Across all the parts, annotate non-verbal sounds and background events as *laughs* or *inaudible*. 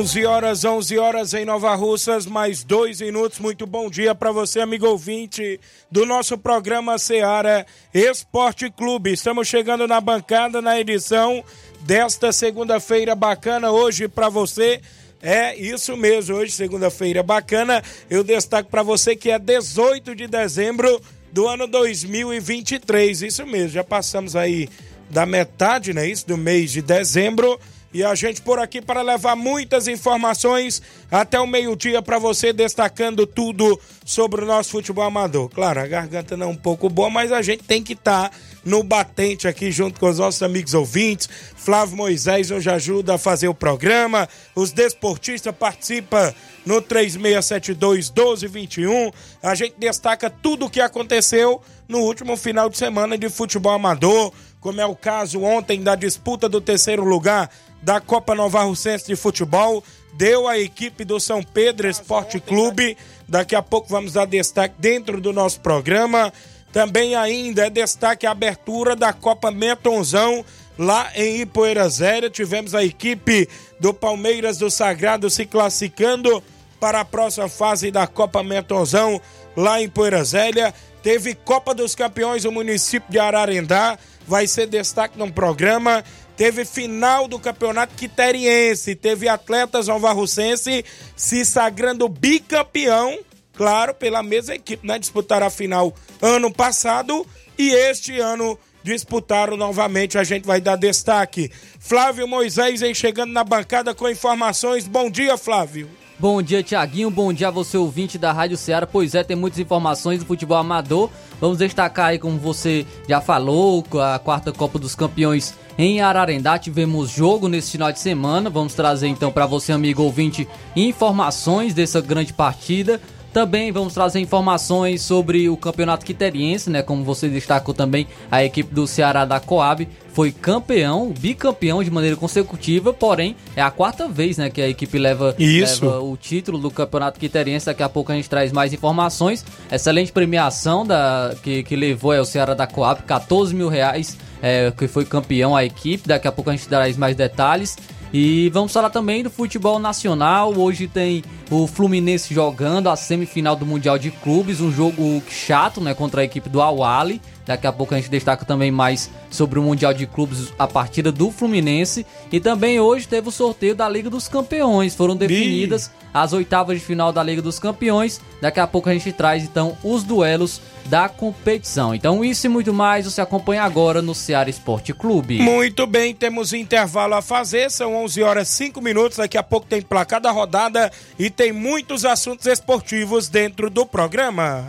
11 horas, 11 horas em Nova Russas, mais dois minutos. Muito bom dia para você, amigo ouvinte do nosso programa Seara Esporte Clube. Estamos chegando na bancada na edição desta segunda-feira bacana hoje para você. É isso mesmo, hoje, segunda-feira bacana. Eu destaco para você que é 18 de dezembro do ano 2023. Isso mesmo, já passamos aí da metade, né? Isso, do mês de dezembro. E a gente por aqui para levar muitas informações até o meio-dia para você, destacando tudo sobre o nosso futebol amador. Claro, a garganta não é um pouco boa, mas a gente tem que estar tá no batente aqui junto com os nossos amigos ouvintes. Flávio Moisés hoje ajuda a fazer o programa. Os desportistas participam no 3672 1221. A gente destaca tudo o que aconteceu no último final de semana de futebol amador, como é o caso ontem da disputa do terceiro lugar da Copa Nova Russense de Futebol, deu a equipe do São Pedro Esporte Clube. Daqui a pouco vamos dar destaque dentro do nosso programa. Também ainda é destaque a abertura da Copa Metonzão lá em Ipoeira Zéria. Tivemos a equipe do Palmeiras do Sagrado se classificando para a próxima fase da Copa Metonzão lá em Poeira Zélia. Teve Copa dos Campeões no município de Ararendá, vai ser destaque no programa teve final do Campeonato Quiteriense, teve atletas novarrucense se sagrando bicampeão, claro, pela mesma equipe, né? Disputaram a final ano passado e este ano disputaram novamente, a gente vai dar destaque. Flávio Moisés vem chegando na bancada com informações. Bom dia, Flávio. Bom dia, Tiaguinho. Bom dia a você, ouvinte da Rádio Ceará. Pois é, tem muitas informações do futebol amador. Vamos destacar aí, como você já falou, a quarta Copa dos Campeões em Ararendá. Tivemos jogo nesse final de semana. Vamos trazer então para você, amigo ouvinte, informações dessa grande partida. Também vamos trazer informações sobre o campeonato quiteriense, né? Como você destacou também, a equipe do Ceará da Coab foi campeão, bicampeão de maneira consecutiva, porém é a quarta vez, né, que a equipe leva, leva o título do campeonato quiteriense. Daqui a pouco a gente traz mais informações. Excelente premiação da que, que levou é, o Ceará da Coab, 14 mil reais, é, que foi campeão a equipe. Daqui a pouco a gente traz mais detalhes. E vamos falar também do futebol nacional. Hoje tem o Fluminense jogando a semifinal do Mundial de Clubes, um jogo chato, né, contra a equipe do Awali. Daqui a pouco a gente destaca também mais sobre o Mundial de Clubes, a partida do Fluminense. E também hoje teve o sorteio da Liga dos Campeões. Foram definidas as oitavas de final da Liga dos Campeões. Daqui a pouco a gente traz então os duelos da competição. Então, isso e muito mais você acompanha agora no Ceará Esporte Clube. Muito bem, temos intervalo a fazer, são 11 horas 5 minutos. Daqui a pouco tem placar da rodada e tem muitos assuntos esportivos dentro do programa.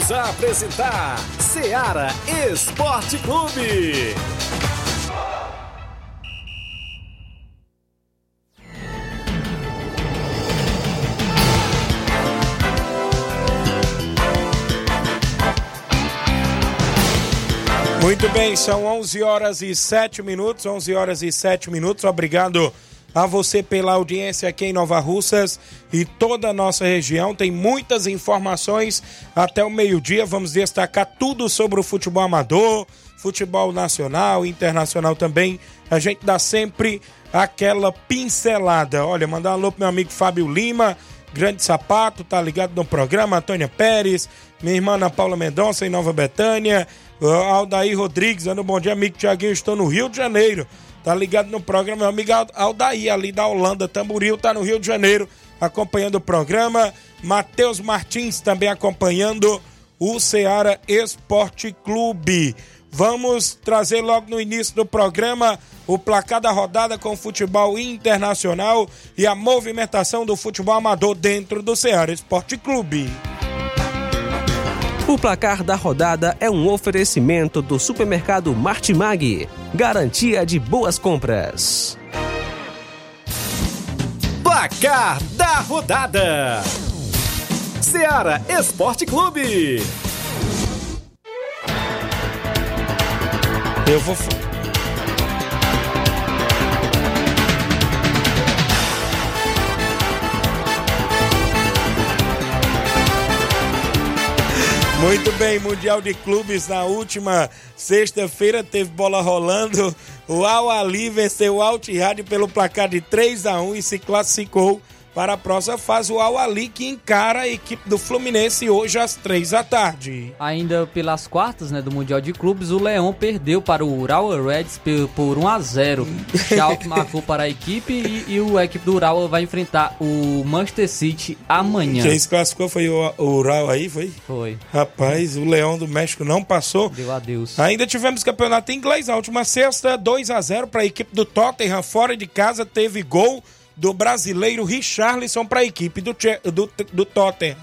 Voltamos a apresentar Seara Esporte Clube. Muito bem, são 11 horas e 7 minutos, 11 horas e 7 minutos. Obrigado a você pela audiência aqui em Nova Russas e toda a nossa região. Tem muitas informações até o meio-dia. Vamos destacar tudo sobre o futebol amador, futebol nacional, internacional também. A gente dá sempre aquela pincelada. Olha, mandar um alô pro meu amigo Fábio Lima, Grande Sapato, tá ligado no programa, Antônia Pérez, minha irmã Ana Paula Mendonça em Nova Betânia, Aldair Rodrigues, dando bom dia, amigo Tiaguinho, estou no Rio de Janeiro, tá ligado no programa, meu amigo Aldair, ali da Holanda, Tamboril, tá no Rio de Janeiro, acompanhando o programa, Matheus Martins também acompanhando o Ceará Esporte Clube. Vamos trazer logo no início do programa o placar da rodada com o futebol internacional e a movimentação do futebol amador dentro do Ceará Esporte Clube. O placar da rodada é um oferecimento do supermercado Martimag, garantia de boas compras. Placar da rodada: Seara Esporte Clube. Eu vou. Muito bem, Mundial de Clubes na última sexta-feira teve bola rolando. O Al Ali venceu o Al pelo placar de 3 a 1 e se classificou para a próxima fase. O Al Ali que encara a equipe do Fluminense hoje às 3 da tarde. Ainda pelas quartas né, do Mundial de Clubes, o Leão perdeu para o Ural Reds por 1 a 0 *laughs* Schalke marcou para a equipe e, e a equipe do Ural vai enfrentar o Manchester City amanhã. Quem se classificou foi o o Ural aí, foi? Foi. Rapaz, o Leão do México não passou. Deu adeus. Ainda tivemos campeonato inglês na última sexta, 2 a 0 para a equipe do Tottenham, fora de casa, teve gol do brasileiro Richarlison para a equipe do, do, do Tottenham.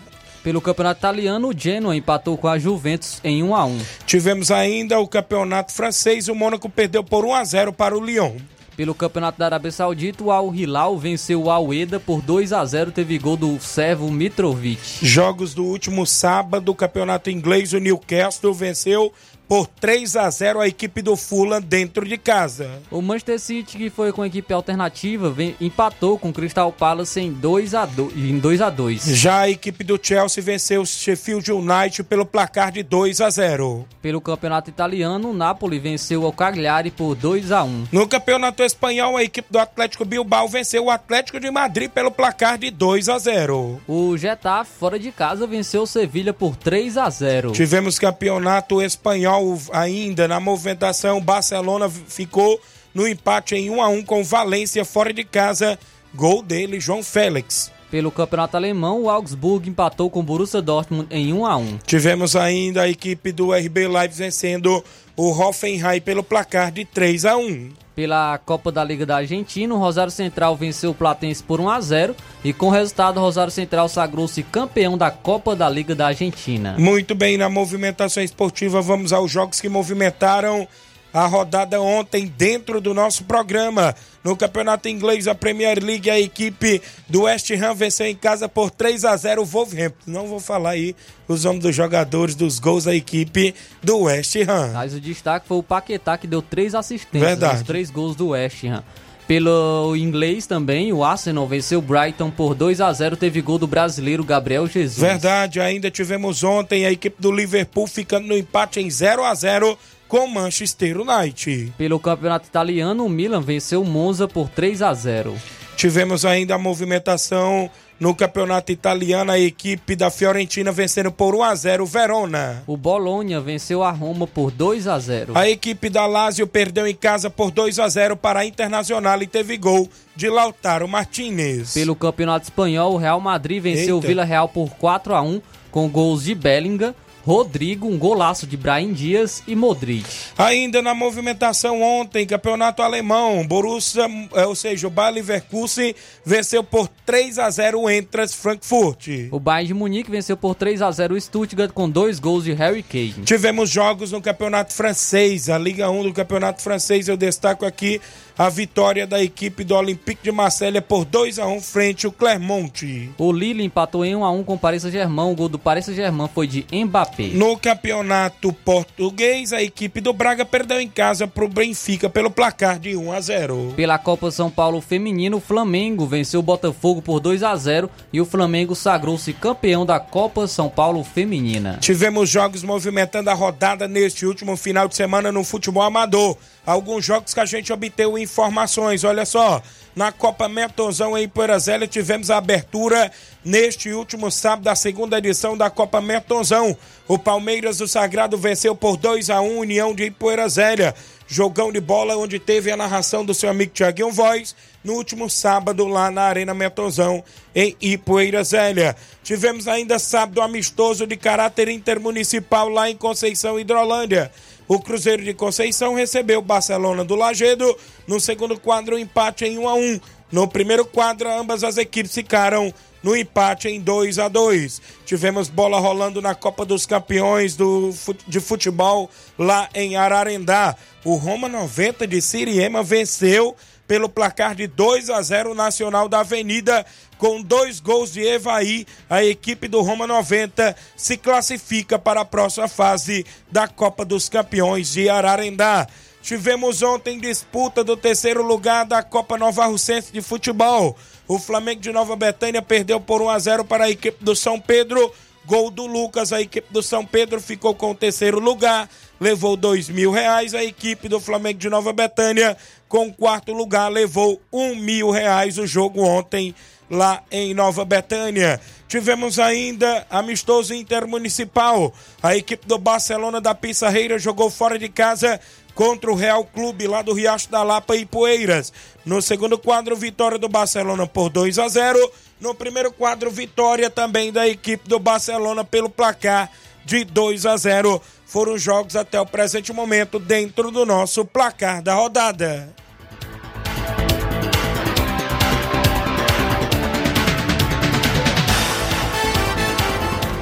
Pelo campeonato italiano, o Genoa empatou com a Juventus em 1 a 1 Tivemos ainda o campeonato francês, o Mônaco perdeu por 1 a 0 para o Lyon. Pelo campeonato da Arábia Saudita, o Al Hilal venceu o Al Eda por 2 a 0 teve gol do servo Mitrovic. Jogos do último sábado, o campeonato inglês, o Newcastle venceu por 3 a 0 a equipe do Fulham dentro de casa. O Manchester City, que foi com a equipe alternativa, vem- empatou com o Crystal Palace em 2 a 2 em 2 a 2 Já a equipe do Chelsea venceu o Sheffield United pelo placar de 2 a 0. Pelo campeonato italiano, o Napoli venceu o Cagliari por 2 a 1 No campeonato espanhol, a equipe do Atlético Bilbao venceu o Atlético de Madrid pelo placar de 2 a 0. O Getafe, fora de casa, venceu o Sevilha por 3 a 0 Tivemos campeonato espanhol ainda na movimentação. Barcelona ficou no empate em 1 a 1 com Valência fora de casa. Gol dele, João Félix. Pelo campeonato alemão, o Augsburg empatou com o Borussia Dortmund em 1 a 1 Tivemos ainda a equipe do RB Leipzig vencendo o Hoffenheim pelo placar de 3 a 1. Pela Copa da Liga da Argentina, o Rosário Central venceu o Platense por 1 a 0 e com o resultado o Rosário Central sagrou-se campeão da Copa da Liga da Argentina. Muito bem, na movimentação esportiva, vamos aos jogos que movimentaram a rodada ontem dentro do nosso programa. No Campeonato Inglês, a Premier League, a equipe do West Ham venceu em casa por 3 a 0 o Wolverhampton. Não vou falar aí os nomes dos jogadores, dos gols da equipe do West Ham. Mas o destaque foi o Paquetá, que deu três assistências, Verdade. os três gols do West Ham. Pelo inglês também, o Arsenal venceu o Brighton por 2 a 0 teve gol do brasileiro Gabriel Jesus. Verdade, ainda tivemos ontem a equipe do Liverpool ficando no empate em 0 a 0 com o Manchester United. Pelo campeonato italiano, o Milan venceu o Monza por 3 a 0 Tivemos ainda a movimentação no campeonato italiano, a equipe da Fiorentina vencendo por 1 a 0 o Verona. O Bolonha venceu a Roma por 2 a 0 A equipe da Lazio perdeu em casa por 2 a 0 para a Internacional e teve gol de Lautaro Martinez. Pelo campeonato espanhol, o Real Madrid venceu o Eita. Vila Real por 4 a 1 com gols de Bellingham, Rodrigo, um golaço de Brahim Dias e Modric. Ainda na movimentação ontem, campeonato alemão, Borussia, eh, ou seja, o Bayer Leverkusen venceu por 3 a 0 o Entras Frankfurt. O Bayern de Munique venceu por 3 a 0 o Stuttgart com dois gols de Harry Kane. Tivemos jogos no Campeonato Francês, a Liga 1 do Campeonato Francês. Eu destaco aqui a vitória da equipe do Olympique de Marselha por 2 a 1 frente ao Clermont. O Lille empatou em 1 a 1 com o Paris Saint-Germain. O gol do Paris Saint-Germain foi de Mbappé. No Campeonato Português, a equipe do Braga perdeu em casa para o Benfica pelo placar de 1 a 0. Pela Copa São Paulo Feminino, o Flamengo venceu o Botafogo por 2 a 0 e o Flamengo sagrou-se campeão da Copa São Paulo Feminina. Tivemos jogos movimentando a rodada neste último final de semana no futebol amador. Alguns jogos que a gente obteve informações, olha só. Na Copa Metonzão em Poeira Zélia tivemos a abertura neste último sábado da segunda edição da Copa Metonzão. O Palmeiras do Sagrado venceu por 2 a 1 União de Ipoeira Zélia. Jogão de bola onde teve a narração do seu amigo Tiaguinho Voz no último sábado lá na Arena Metonzão em Ipoeira Zélia. Tivemos ainda sábado amistoso de caráter intermunicipal lá em Conceição Hidrolândia. O Cruzeiro de Conceição recebeu o Barcelona do Lagedo. No segundo quadro, um empate em 1 a 1. No primeiro quadro, ambas as equipes ficaram no empate em 2 a 2. Tivemos bola rolando na Copa dos Campeões do, de futebol lá em Ararendá. O Roma 90 de Siriema venceu pelo placar de 2 a 0 o Nacional da Avenida com dois gols de Evaí. A equipe do Roma 90 se classifica para a próxima fase da Copa dos Campeões de Ararendá. Tivemos ontem disputa do terceiro lugar da Copa Nova Russense de Futebol. O Flamengo de Nova Betânia perdeu por 1 a 0 para a equipe do São Pedro. Gol do Lucas, a equipe do São Pedro ficou com o terceiro lugar, levou dois mil reais. A equipe do Flamengo de Nova Betânia, com quarto lugar, levou um mil reais o jogo ontem lá em Nova Betânia. Tivemos ainda amistoso intermunicipal. A equipe do Barcelona da Pissarreira jogou fora de casa contra o Real Clube lá do Riacho da Lapa e Poeiras. No segundo quadro, vitória do Barcelona por 2 a 0. No primeiro quadro, vitória também da equipe do Barcelona pelo placar de 2 a 0. Foram jogos até o presente momento dentro do nosso placar da rodada.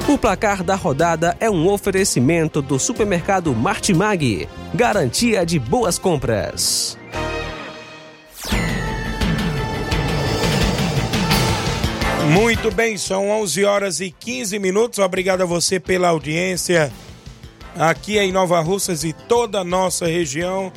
O placar da rodada é um oferecimento do supermercado Martimag. Garantia de boas compras. Muito bem, são 11 horas e 15 minutos. Obrigado a você pela audiência aqui em Nova Russas e toda a nossa região.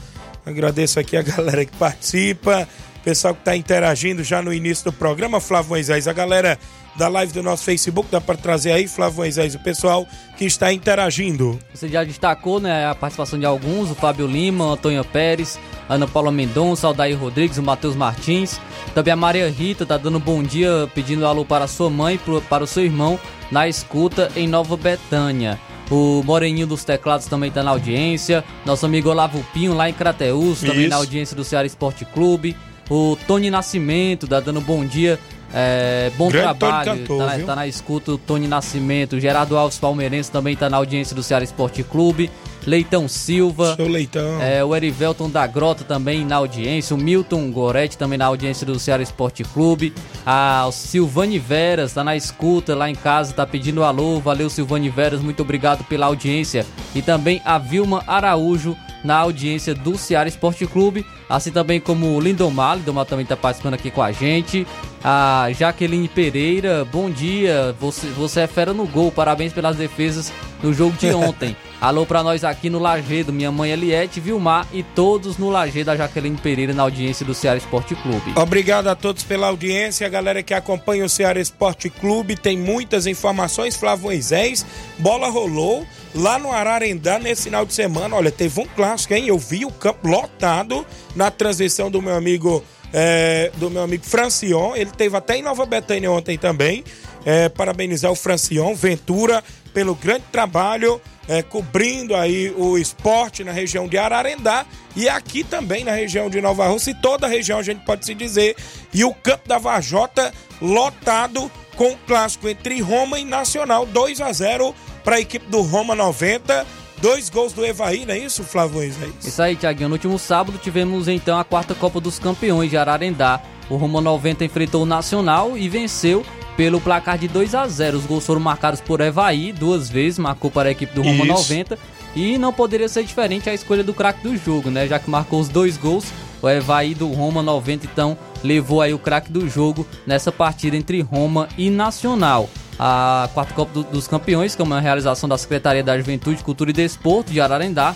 Agradeço aqui a *laughs* galera que participa, pessoal que está interagindo já no início do programa, Flávio Moisés, a galera da live do nosso Facebook, dá para trazer aí, Flávio Moisés, o pessoal que está interagindo. Você já destacou né, a participação de alguns, o Fábio Lima, o Antônio Pérez, Ana Paula Mendonça, Aldair Rodrigues, o Matheus Martins. Também a Maria Rita tá dando bom dia, pedindo alô para sua mãe e para o seu irmão na escuta em Nova Betânia. O Moreninho dos Teclados também tá na audiência. Nosso amigo Olavo Pinho lá em Crateus, também Isso. na audiência do Ceará Esporte Clube. O Tony Nascimento tá dando bom dia. É, bom Grande Tony trabalho, cantor, tá, na- tá na escuta o Tony Nascimento, Gerardo Alves Palmeirense também tá na audiência do Ceará Esporte Clube. Leitão Silva. Seu Leitão. É, o Erivelton da Grota também na audiência. O Milton Goretti também na audiência do Ceará Esporte Clube. A Silvane Veras tá na escuta lá em casa, tá pedindo alô. Valeu, Silvane Veras, muito obrigado pela audiência. E também a Vilma Araújo na audiência do Ceará Esporte Clube, assim também como o Lindomar, Lindomar também está participando aqui com a gente, a Jaqueline Pereira, bom dia, você, você é fera no gol, parabéns pelas defesas no jogo de *laughs* ontem. Alô para nós aqui no Lagedo, minha mãe Eliette, Vilmar e todos no Lagedo, a Jaqueline Pereira na audiência do Ceará Esporte Clube. Obrigado a todos pela audiência, a galera que acompanha o Ceará Esporte Clube, tem muitas informações, Flávio Moisés, bola rolou, lá no Ararendá nesse final de semana. Olha, teve um clássico, hein? Eu vi o campo lotado na transmissão do meu amigo é, do meu amigo Francion. Ele teve até em Nova Betânia ontem também. É, parabenizar o Francion Ventura pelo grande trabalho é, cobrindo aí o esporte na região de Ararendá e aqui também na região de Nova Rússia e toda a região a gente pode se dizer. E o campo da Vajota lotado com o clássico entre Roma e Nacional 2 a 0 para a equipe do Roma 90. Dois gols do Evaí, não é isso, Flávio? É isso? isso aí, Tiaguinho. No último sábado tivemos então a quarta Copa dos Campeões de Ararendá. O Roma 90 enfrentou o Nacional e venceu pelo placar de 2 a 0 Os gols foram marcados por Evaí duas vezes, marcou para a equipe do Roma Isso. 90. E não poderia ser diferente a escolha do craque do jogo, né? Já que marcou os dois gols, o Evaí do Roma 90 então levou aí o craque do jogo nessa partida entre Roma e Nacional. A quarta Copa do, dos Campeões, que é uma realização da Secretaria da Juventude, Cultura e Desporto de Ararendá,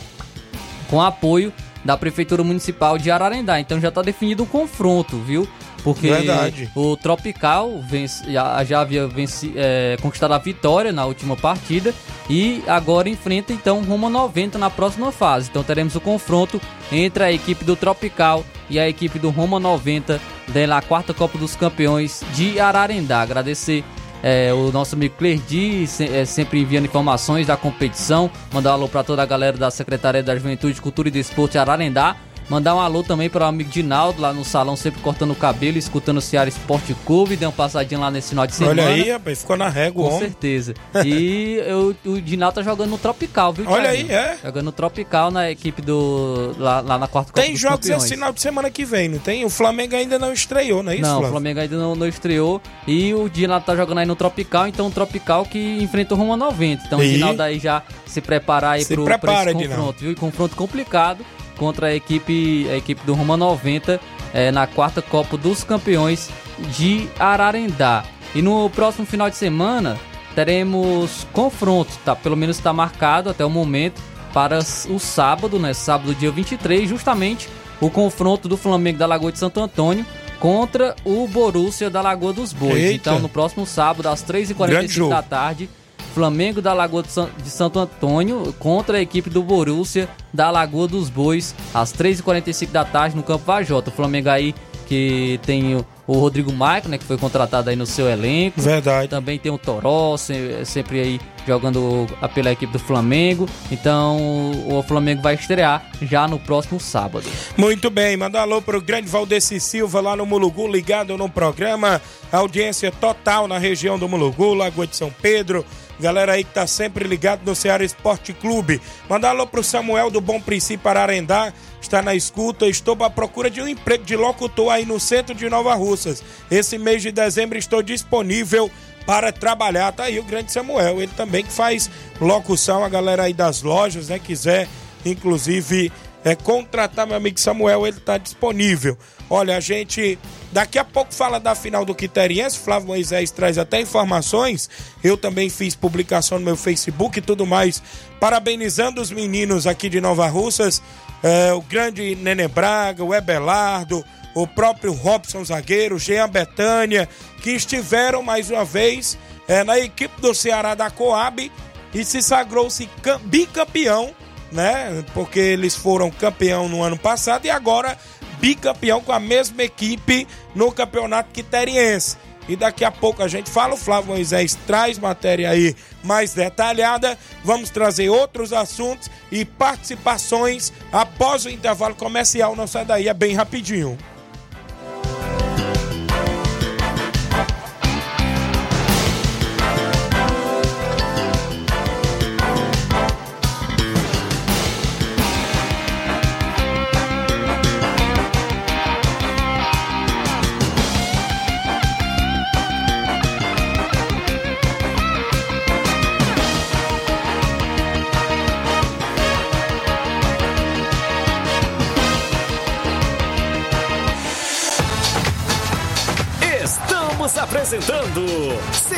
com apoio da Prefeitura Municipal de Ararendá. Então já está definido o confronto, viu? Porque Verdade. o Tropical vence, já, já havia vence, é, conquistado a vitória na última partida e agora enfrenta então Roma 90 na próxima fase. Então teremos o confronto entre a equipe do Tropical e a equipe do Roma 90 da quarta Copa dos Campeões de Ararendá. Agradecer é, o nosso amigo Clerdi, se, é, sempre enviando informações da competição. Mandar um alô para toda a galera da Secretaria da Juventude, Cultura e Desporto de Ararendá. Mandar um alô também para o amigo Dinaldo, lá no salão, sempre cortando o cabelo, escutando o Ceará Esporte Clube. Deu uma passadinha lá nesse final de semana. Olha aí, rapaz, ficou na régua, Com certeza. E *laughs* eu, o Dinaldo tá jogando no Tropical, viu, Olha aí, é. Jogando no Tropical na equipe do. lá, lá na quarta Tem jogos esse final de semana que vem, não tem? O Flamengo ainda não estreou, não é isso, Não, Flávio? o Flamengo ainda não, não, estreou. E o Dinaldo tá jogando aí no Tropical, então o Tropical que enfrenta o Roma 90. Então e? o Dinaldo aí já se preparar aí se pro, prepara, esse confronto, Dinaldo. viu? E confronto complicado contra a equipe, a equipe do Roma 90 é, na quarta Copa dos Campeões de Ararendá. E no próximo final de semana teremos confronto, tá? Pelo menos está marcado até o momento para o sábado, né? Sábado, dia 23, justamente o confronto do Flamengo da Lagoa de Santo Antônio contra o Borussia da Lagoa dos Bois. Eita. Então, no próximo sábado, às 3h45 da tarde, Flamengo da Lagoa de Santo Antônio contra a equipe do Borussia da Lagoa dos Bois, às 3h45 da tarde no Campo Vajota. O Flamengo aí que tem o Rodrigo Maicon, né, que foi contratado aí no seu elenco. Verdade. Também tem o Toró, sempre aí jogando pela equipe do Flamengo. Então o Flamengo vai estrear já no próximo sábado. Muito bem, manda um alô pro grande Valdeci Silva lá no Mulugu, ligado no programa. Audiência total na região do Mulugu, Lagoa de São Pedro. Galera aí que tá sempre ligado no Ceará Esporte Clube. Mandar alô pro Samuel do Bom Princípio Ararendá, está na escuta. Estou à procura de um emprego de locutor aí no centro de Nova Russas. Esse mês de dezembro estou disponível para trabalhar. Tá aí o grande Samuel, ele também que faz locução, a galera aí das lojas, né, quiser inclusive é, contratar meu amigo Samuel, ele está disponível. Olha, a gente daqui a pouco fala da final do Quiteriense, Flávio Moisés traz até informações. Eu também fiz publicação no meu Facebook e tudo mais, parabenizando os meninos aqui de Nova Russas, é, o grande Nenê Braga, o Ebelardo, o próprio Robson Zagueiro, Jean Betânia, que estiveram mais uma vez é, na equipe do Ceará da Coab e se sagrou-se bicampeão né? Porque eles foram campeão no ano passado e agora bicampeão com a mesma equipe no campeonato quiteriense. E daqui a pouco a gente fala, o Flávio Moisés traz matéria aí mais detalhada. Vamos trazer outros assuntos e participações após o intervalo comercial. Não sai daí, é bem rapidinho.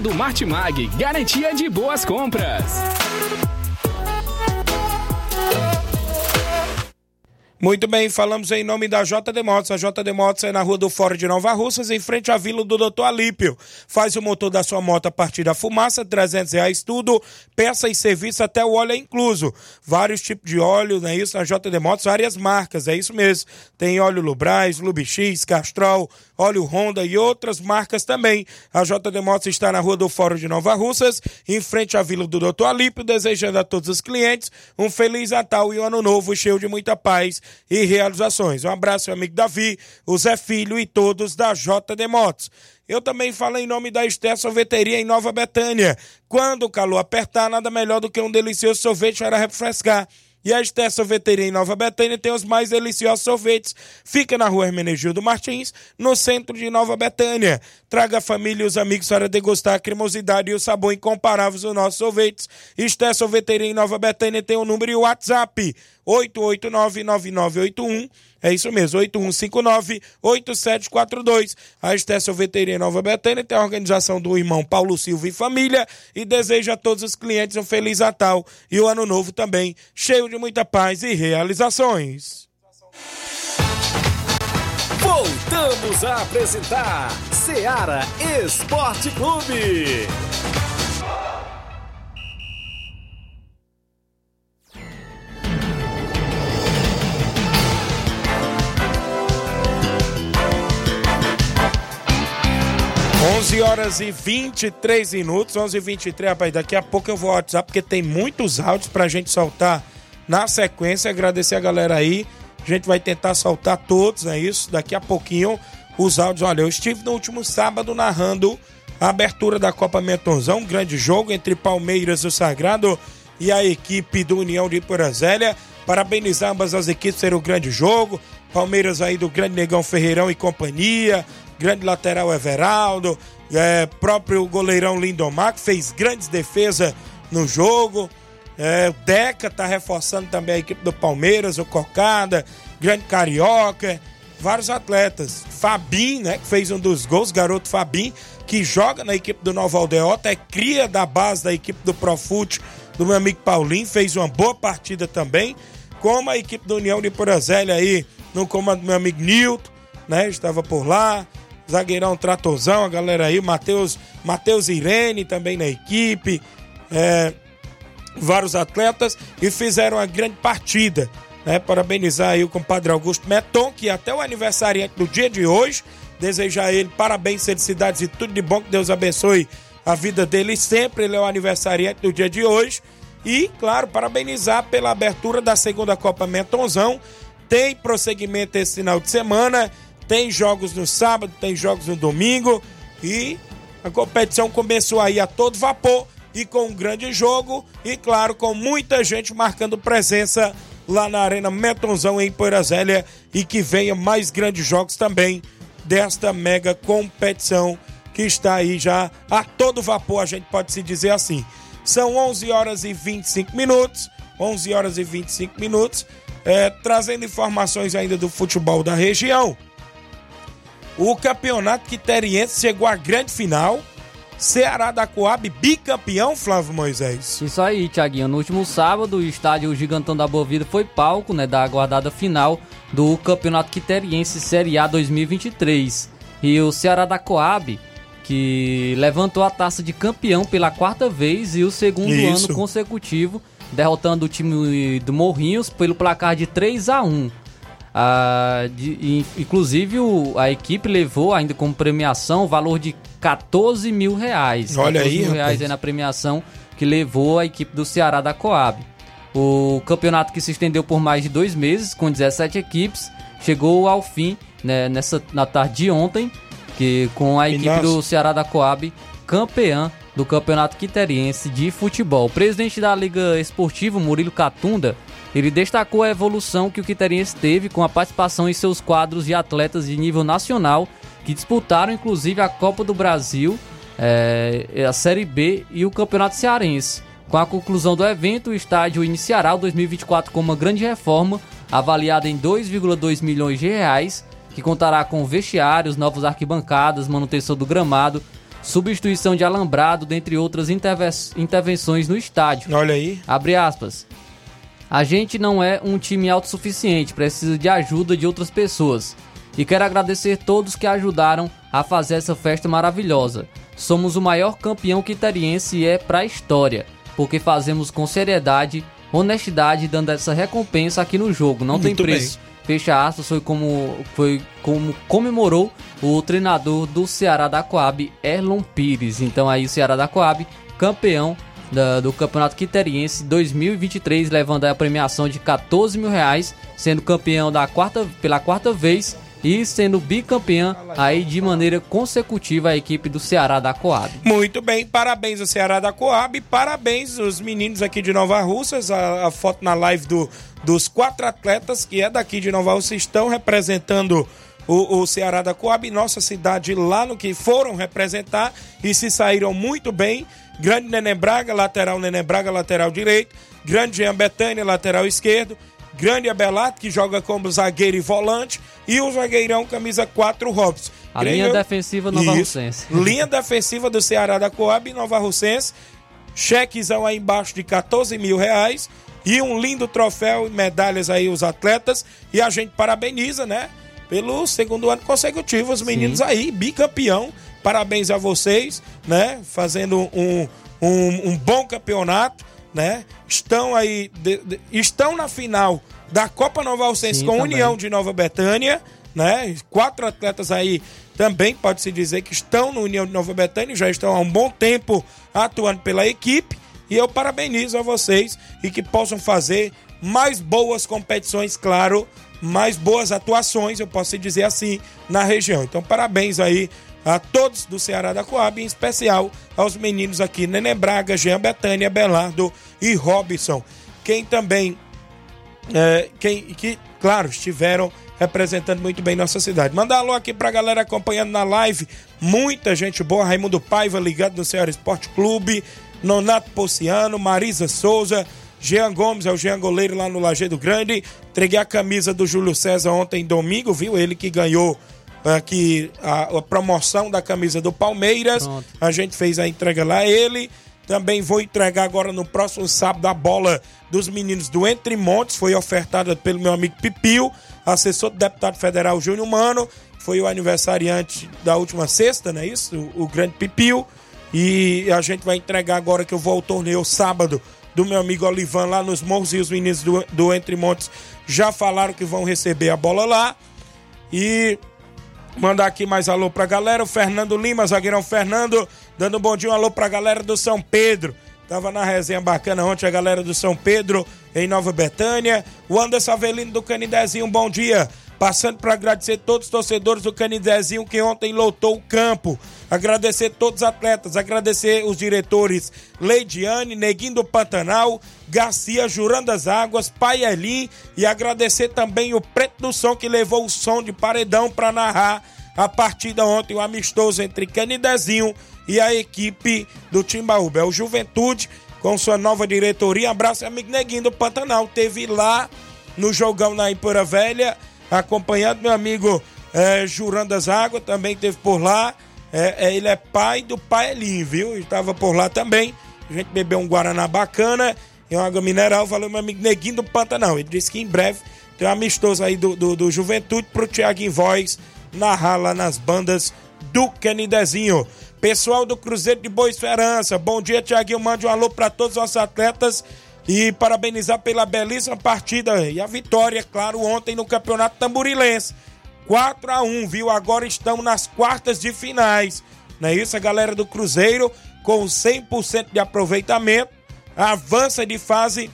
Martimag, garantia de boas compras. Muito bem, falamos em nome da JD Motos. A JD Motos é na rua do Fórum de Nova Russas, em frente à vila do Doutor Alípio. Faz o motor da sua moto a partir da fumaça, 300 reais tudo, peça e serviço até o óleo é incluso. Vários tipos de óleo, não é isso? Na JD Motos, várias marcas, é isso mesmo. Tem óleo Lubrais, Lubix, Castrol, óleo Honda e outras marcas também. A JD Motos está na rua do Fórum de Nova Russas, em frente à vila do Doutor Alípio, desejando a todos os clientes um feliz Natal e um ano novo cheio de muita paz e realizações. Um abraço, meu amigo Davi, o Zé Filho e todos da JD Motos. Eu também falo em nome da Esté Sorveteria em Nova Betânia. Quando o calor apertar, nada melhor do que um delicioso sorvete para refrescar. E a Esté Sorveteria em Nova Betânia tem os mais deliciosos sorvetes. Fica na rua Hermenegildo Martins, no centro de Nova Betânia. Traga a família e os amigos para degustar a cremosidade e o sabor incomparáveis dos nossos sorvetes. Esté Sorveteria em Nova Betânia tem o número e o WhatsApp 889-9981. É isso mesmo, 8159-8742. A Esté em Nova Betânia tem a organização do irmão Paulo Silva e família e deseja a todos os clientes um Feliz Natal e o Ano Novo também, cheio de muita paz e realizações. Voltamos a apresentar Seara Esporte Clube. 11 horas e 23 minutos, 11 e 23, rapaz. Daqui a pouco eu vou WhatsApp porque tem muitos áudios pra gente soltar na sequência. Agradecer a galera aí. A gente vai tentar soltar todos, é isso? Daqui a pouquinho os áudios. Olha, eu estive no último sábado narrando a abertura da Copa Metonzão, um grande jogo entre Palmeiras do Sagrado e a equipe do União de Porazélia. Parabenizar ambas as equipes, ser um grande jogo. Palmeiras aí do grande Negão Ferreirão e companhia grande lateral Everaldo, é, próprio goleirão Lindomar, que fez grandes defesas no jogo. É, o Deca tá reforçando também a equipe do Palmeiras, o Cocada, grande Carioca, vários atletas. Fabim, né, que fez um dos gols, garoto Fabim, que joga na equipe do Nova Aldeota, é cria da base da equipe do Profute, do meu amigo Paulinho, fez uma boa partida também. Como a equipe do União de Porazélia aí, no comando do meu amigo Nilton, né, estava por lá zagueirão Tratorzão, a galera aí, Matheus Mateus Irene também na equipe, é, vários atletas e fizeram uma grande partida. Né? Parabenizar aí o compadre Augusto Meton, que até o aniversariante do dia de hoje, desejar a ele parabéns, felicidades e tudo de bom, que Deus abençoe a vida dele sempre. Ele é o aniversariante do dia de hoje. E, claro, parabenizar pela abertura da segunda Copa Metonzão. Tem prosseguimento esse final de semana. Tem jogos no sábado, tem jogos no domingo e a competição começou aí a todo vapor e com um grande jogo e claro com muita gente marcando presença lá na Arena Metonzão em Poeirazélia e que venha mais grandes jogos também desta mega competição que está aí já a todo vapor, a gente pode se dizer assim. São 11 horas e 25 minutos, 11 horas e 25 minutos, é, trazendo informações ainda do futebol da região. O campeonato quiteriense chegou à grande final. Ceará da Coab bicampeão, Flávio Moisés. Isso aí, Tiaguinho. No último sábado, o estádio Gigantão da Boa Vida foi palco né, da aguardada final do Campeonato Quiteriense Série A 2023. E o Ceará da Coab, que levantou a taça de campeão pela quarta vez e o segundo Isso. ano consecutivo, derrotando o time do Morrinhos pelo placar de 3 a 1 ah, de, inclusive o, a equipe levou ainda como premiação o valor de 14 mil reais. Olha 14 aí, mil reais aí na premiação que levou a equipe do Ceará da Coab. O campeonato que se estendeu por mais de dois meses, com 17 equipes, chegou ao fim né, nessa, na tarde de ontem, que com a equipe nossa. do Ceará da Coab campeã do Campeonato Quiteriense de Futebol. O presidente da Liga Esportiva, Murilo Catunda, ele destacou a evolução que o Quiteriense teve com a participação em seus quadros de atletas de nível nacional que disputaram inclusive a Copa do Brasil, eh, a Série B e o Campeonato Cearense. Com a conclusão do evento, o estádio iniciará o 2024 com uma grande reforma, avaliada em 2,2 milhões de reais, que contará com vestiários, novas arquibancadas, manutenção do gramado, substituição de alambrado, dentre outras interve- intervenções no estádio. Olha aí. Abre aspas. A gente não é um time autossuficiente, precisa de ajuda de outras pessoas. E quero agradecer todos que ajudaram a fazer essa festa maravilhosa. Somos o maior campeão quitariense e é pra história, porque fazemos com seriedade, honestidade, dando essa recompensa aqui no jogo. Não tem Muito preço. Fecha aspas, foi como, foi como comemorou o treinador do Ceará da Coab, Erlon Pires. Então aí o Ceará da Coab, campeão da- do Campeonato Quiteriense 2023, levando a premiação de 14 mil reais, sendo campeão da quarta, pela quarta vez e sendo bicampeã aí de maneira consecutiva a equipe do Ceará da Coab. Muito bem, parabéns ao Ceará da Coab, parabéns os meninos aqui de Nova Russas, a, a foto na live do, dos quatro atletas que é daqui de Nova Russas estão representando o, o Ceará da Coab, nossa cidade lá no que foram representar e se saíram muito bem. Grande Nenê Braga, lateral Nenê Braga, lateral direito. Grande Jean Betânia, lateral esquerdo. Grande Abelardo, que joga como zagueiro e volante. E o zagueirão, camisa 4, Robson. A Creio linha defensiva Nova Isso. Russense. *laughs* Linha defensiva do Ceará da Coab e Nova Russense. Chequezão aí embaixo de 14 mil reais. E um lindo troféu e medalhas aí os atletas. E a gente parabeniza, né? Pelo segundo ano consecutivo, os meninos aí, bicampeão. Parabéns a vocês, né? Fazendo um, um, um bom campeonato, né? Estão aí, de- de- estão na final da Copa Nova Alcense Sim, com também. União de Nova Betânia, né? Quatro atletas aí também pode-se dizer que estão no União de Nova Betânia, já estão há um bom tempo atuando pela equipe. E eu parabenizo a vocês e que possam fazer mais boas competições, claro, mais boas atuações, eu posso dizer assim, na região. Então, parabéns aí a todos do Ceará da Coab, em especial aos meninos aqui, Nenê Braga, Jean Betânia, Belardo e Robson. Quem também é, quem, que, claro, estiveram representando muito bem nossa cidade. Mandar alô aqui pra galera acompanhando na live. Muita gente boa. Raimundo Paiva ligado no Ceará Esporte Clube. Nonato Pociano, Marisa Souza. Jean Gomes, é o Jean Goleiro lá no Lajeado Grande. Entreguei a camisa do Júlio César ontem, domingo, viu? Ele que ganhou aqui a, a promoção da camisa do Palmeiras. Pronto. A gente fez a entrega lá. Ele também vou entregar agora no próximo sábado a bola dos meninos do Entre Montes. Foi ofertada pelo meu amigo Pipio, assessor do deputado federal Júnior Mano. Foi o aniversariante da última sexta, não é isso? O, o grande Pipio. E a gente vai entregar agora que eu vou ao torneio sábado do meu amigo Olivan lá nos Morros e os meninos do, do Entre Montes já falaram que vão receber a bola lá. E Mandar aqui mais alô pra galera. O Fernando Lima, zagueirão Fernando, dando um bom dia, um alô pra galera do São Pedro. Tava na resenha bacana ontem a galera do São Pedro, em Nova Betânia. O Anderson Avelino do Canidezinho, um bom dia. Passando para agradecer todos os torcedores do Canidezinho que ontem lotou o campo. Agradecer todos os atletas, agradecer os diretores Leidiane, Neguinho do Pantanal, Garcia, Jurando as Águas, Pai Elim e agradecer também o Preto do Som que levou o som de paredão para narrar a partida ontem, o amistoso entre Canidezinho e a equipe do Timbaúba. É o Juventude com sua nova diretoria. Abraço, amigo Neguinho do Pantanal. Teve lá no jogão na Impura Velha, acompanhando meu amigo eh, Jurando as Águas, também teve por lá. É, é, ele é pai do pai Elim, viu? Estava por lá também. A gente bebeu um Guaraná bacana e uma água mineral. Valeu, meu amigo Neguinho do Pantanal. Ele disse que em breve tem um amistoso aí do, do, do Juventude pro Thiago em Voz narrar lá nas bandas do Canidezinho. Pessoal do Cruzeiro de Boa Esperança, bom dia, Tiaguinho. Mande um alô para todos os nossos atletas e parabenizar pela belíssima partida e a vitória, claro, ontem no Campeonato Tamborilense. 4 a 1 viu? Agora estamos nas quartas de finais. Não é isso? A galera do Cruzeiro com 100% de aproveitamento avança de fase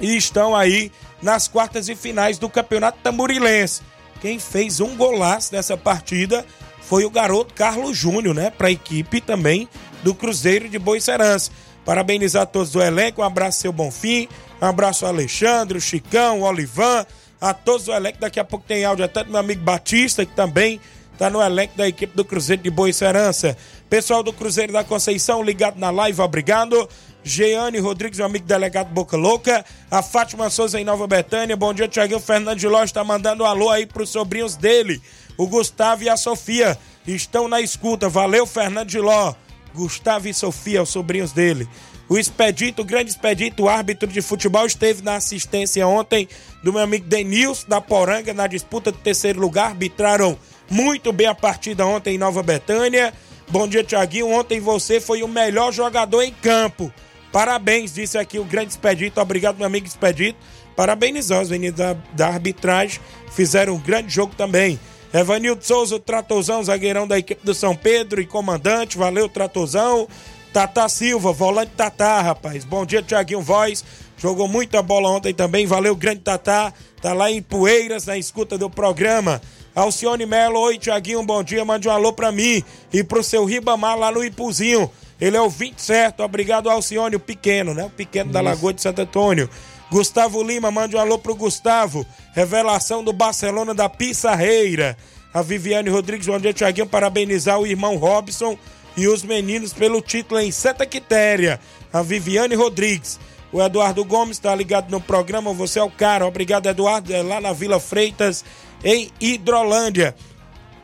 e estão aí nas quartas e finais do Campeonato Tamborilense. Quem fez um golaço nessa partida foi o garoto Carlos Júnior, né? Para a equipe também do Cruzeiro de Boicerança. Parabenizar todos do elenco, um abraço seu Bonfim, um abraço Alexandre, o Chicão, o Olivan, a todos do elenco. Daqui a pouco tem áudio até do meu amigo Batista, que também está no elenco da equipe do Cruzeiro de Boa Serança. Pessoal do Cruzeiro da Conceição, ligado na live, obrigado. Jeane Rodrigues, meu amigo delegado Boca Louca. A Fátima Souza em Nova Betânia. Bom dia, Tiaguinho Fernando de Loja está mandando um alô aí para os sobrinhos dele, o Gustavo e a Sofia. Estão na escuta. Valeu, Fernando de Ló. Gustavo e Sofia, os sobrinhos dele. O Expedito, o grande Expedito, árbitro de futebol, esteve na assistência ontem do meu amigo Denilson da Poranga na disputa do terceiro lugar. Arbitraram muito bem a partida ontem em Nova Betânia. Bom dia, Tiaguinho. Ontem você foi o melhor jogador em campo. Parabéns, disse aqui o grande Expedito. Obrigado, meu amigo Expedito. Parabenizar os meninos da, da arbitragem. Fizeram um grande jogo também. Evanildo Souza, o Tratozão, zagueirão da equipe do São Pedro e comandante. Valeu, Tratozão. Tata Silva, volante Tatá, rapaz. Bom dia, Tiaguinho Voz. Jogou muita bola ontem também. Valeu, grande Tatá. Tá lá em Poeiras, na escuta do programa. Alcione Melo, oi, Tiaguinho, bom dia. Mande um alô pra mim e pro seu Ribamar lá no Ipuzinho. Ele é o 20 certo. Obrigado, Alcione, o pequeno, né? O pequeno da Lagoa de Santo Antônio. Gustavo Lima, mande um alô pro Gustavo. Revelação do Barcelona da Pissarreira. A Viviane Rodrigues, bom dia, Tiaguinho. Parabenizar o irmão Robson e os meninos pelo título em Santa Quitéria. A Viviane Rodrigues. O Eduardo Gomes está ligado no programa. Você é o cara. Obrigado, Eduardo. É lá na Vila Freitas, em Hidrolândia.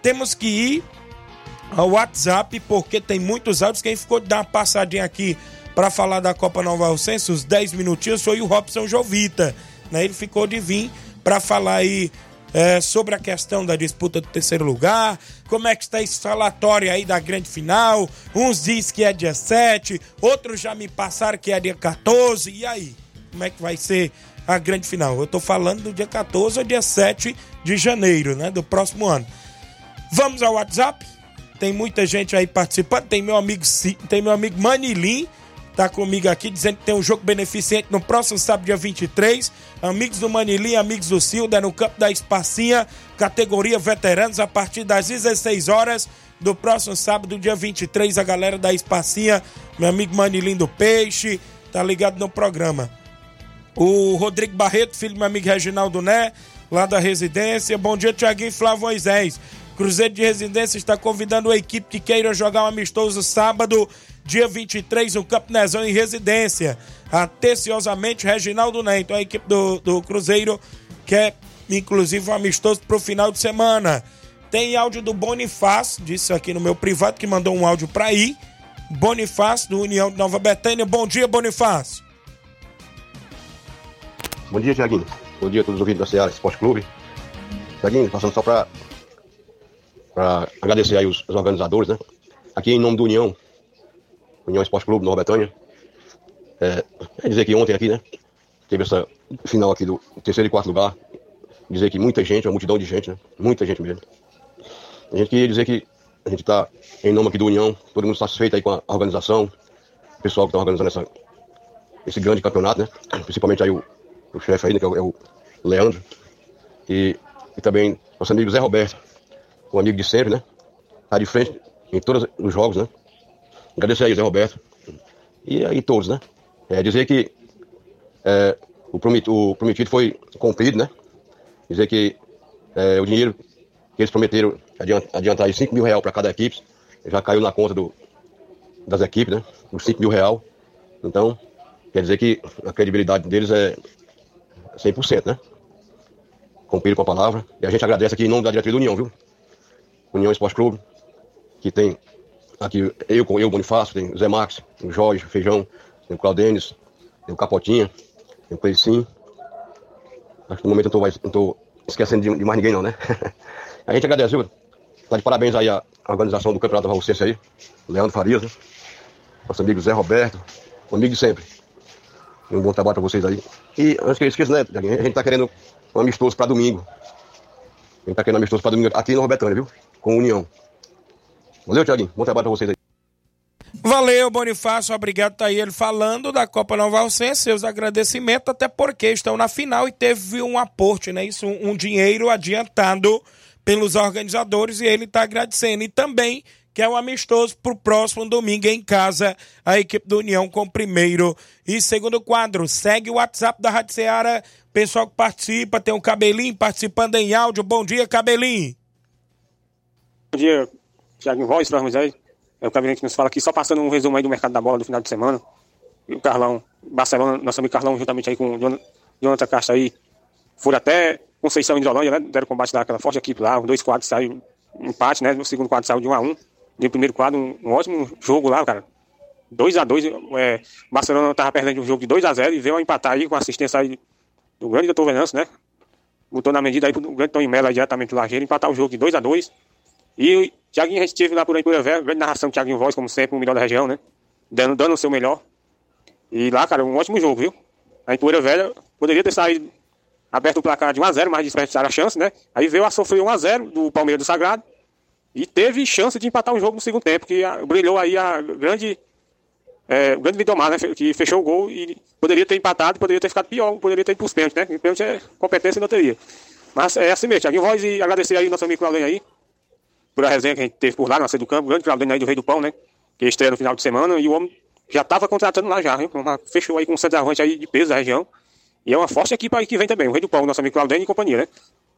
Temos que ir ao WhatsApp, porque tem muitos áudios. Quem ficou de dar uma passadinha aqui para falar da Copa Nova Alcense, os 10 minutinhos, foi o Robson Jovita. Né? Ele ficou de vir para falar aí é, sobre a questão da disputa do terceiro lugar, como é que está esse falatório aí da grande final. Uns dizem que é dia 7, outros já me passaram que é dia 14. E aí? Como é que vai ser a grande final? Eu estou falando do dia 14 ou dia 7 de janeiro, né? Do próximo ano. Vamos ao WhatsApp? Tem muita gente aí participando. Tem meu amigo, tem meu amigo Manilim tá comigo aqui dizendo que tem um jogo beneficente no próximo sábado, dia 23. Amigos do Manilim, amigos do Cilda, no campo da Espacinha, categoria veteranos, a partir das 16 horas do próximo sábado, dia 23. A galera da Espacinha, meu amigo Manilim do Peixe, tá ligado no programa. O Rodrigo Barreto, filho do meu amigo Reginaldo Né, lá da residência. Bom dia, Tiaguinho Flávio Moisés. Cruzeiro de Residência está convidando a equipe que queira jogar um amistoso sábado dia 23, no Campo Nezão, em residência. Atenciosamente, Reginaldo Neto, a equipe do, do Cruzeiro, que é inclusive um amistoso para o final de semana. Tem áudio do Bonifácio, disse aqui no meu privado, que mandou um áudio para ir. Bonifácio, do União de Nova Betânia. Bom dia, Bonifácio. Bom dia, Tiaguinho. Bom dia a todos os ouvintes da Ceará Esporte Clube. Tiaguinho, passando só para agradecer aí os, os organizadores, né? Aqui em nome do União, União Esporte Clube, Nova Betânia. É, é dizer que ontem aqui, né? Teve essa final aqui do terceiro e quarto lugar. Dizer que muita gente, uma multidão de gente, né? Muita gente mesmo. A gente queria dizer que a gente está em nome aqui do União, todo mundo satisfeito aí com a organização, o pessoal que está organizando essa, esse grande campeonato, né? Principalmente aí o, o chefe aí, né? Que é o, é o Leandro. E, e, também nosso amigo Zé Roberto, um amigo de sempre, né? Tá de frente em todos os jogos, né? Agradecer aí, Zé Roberto. E aí todos, né? É, dizer que é, o, prometido, o, prometido, foi cumprido, né? Dizer que é, o dinheiro que eles prometeram adiantar, adiantar aí 5 mil reais para cada equipe já caiu na conta do, das equipes, né? Os 5 mil reais. Então, quer dizer que a credibilidade deles é 100%, né? Cumpriram com a palavra. E a gente agradece aqui em nome da diretoria da União, viu? União Esporte Clube, que tem Aqui eu com eu, Bonifácio, tem o Zé Max, tem o Jorge, Feijão, tem o Claudênis, tem o Capotinha, tem o Cleicim. Acho que no momento eu não tô esquecendo de, de, mais ninguém não, né? *laughs* a gente agradece, viu? Tá de parabéns aí a, organização do Campeonato Valcense aí, Leandro Farias, né? Nosso amigo Zé Roberto, amigo de sempre. Um bom trabalho pra vocês aí. E antes que eu esqueça, né, a gente tá querendo um amistoso pra domingo. A gente tá querendo um amistoso pra domingo aqui no Nova Betânia, viu? Com União. Valeu, Thiaguinho. Bom trabalho pra vocês aí. Valeu, Bonifácio. Obrigado, tá aí ele falando da Copa Nova Alcense, seus agradecimentos, até porque estão na final e teve um aporte, né? Isso, um, um dinheiro adiantado pelos organizadores e ele está agradecendo. E também que é um amistoso para o próximo domingo em casa, a equipe do União com primeiro e segundo quadro. Segue o WhatsApp da Rádio Ceará, pessoal que participa, tem o um Cabelinho participando em áudio. Bom dia, Cabelinho. Bom dia, Thiago Voz, para Moisés. É o Cabelinho que nos fala aqui, só passando um resumo aí do mercado da bola do final de semana. E o Carlão, Barcelona, nosso amigo Carlão, juntamente aí com o Jonathan Castro aí, foram até Conceição e Hidrolândia, né? Deram combate daquela forte equipe lá, os dois quadros saíram empate, né? No segundo quadro saiu de 1 a 1 No primeiro quadro, um, um ótimo jogo lá, cara. 2 a 2 é, Barcelona tava perdendo um jogo de 2 a 0 e veio a empatar aí com a assistência aí do grande doutor Venâncio, né? Botou na medida aí pro grande Tony Mello aí diretamente do Lajeiro, empatar o jogo de 2 a 2 E o Thiaguinho, a gente teve lá por aí por Velho, grande narração Thiaguinho Voz, como sempre, o melhor da região, né? Dando, dando o seu melhor. E lá, cara, um ótimo jogo, viu? A Empoeira Velha poderia ter saído aberto o placar de 1x0, mas desperdiçaram a chance, né? Aí veio a sofrer 1x0 do Palmeiras do Sagrado e teve chance de empatar o jogo no segundo tempo, que brilhou aí a grande. É, o grande Vidomar, né? Que fechou o gol e poderia ter empatado, poderia ter ficado pior, poderia ter ido pros pênaltis, né? pênalti é competência e loteria. Mas é assim mesmo, Thiago Voz e agradecer aí o nosso amigo Claudinho aí, por a resenha que a gente teve por lá, na do campo, o grande Claudinho aí do Rei do Pão, né? Que estreia no final de semana e o homem já estava contratando lá já, hein? Fechou aí com um centroavante aí de peso da região. E é uma forte equipe aí que vem também, o Rei do Pão, nosso amigo Claudênio e companhia, né?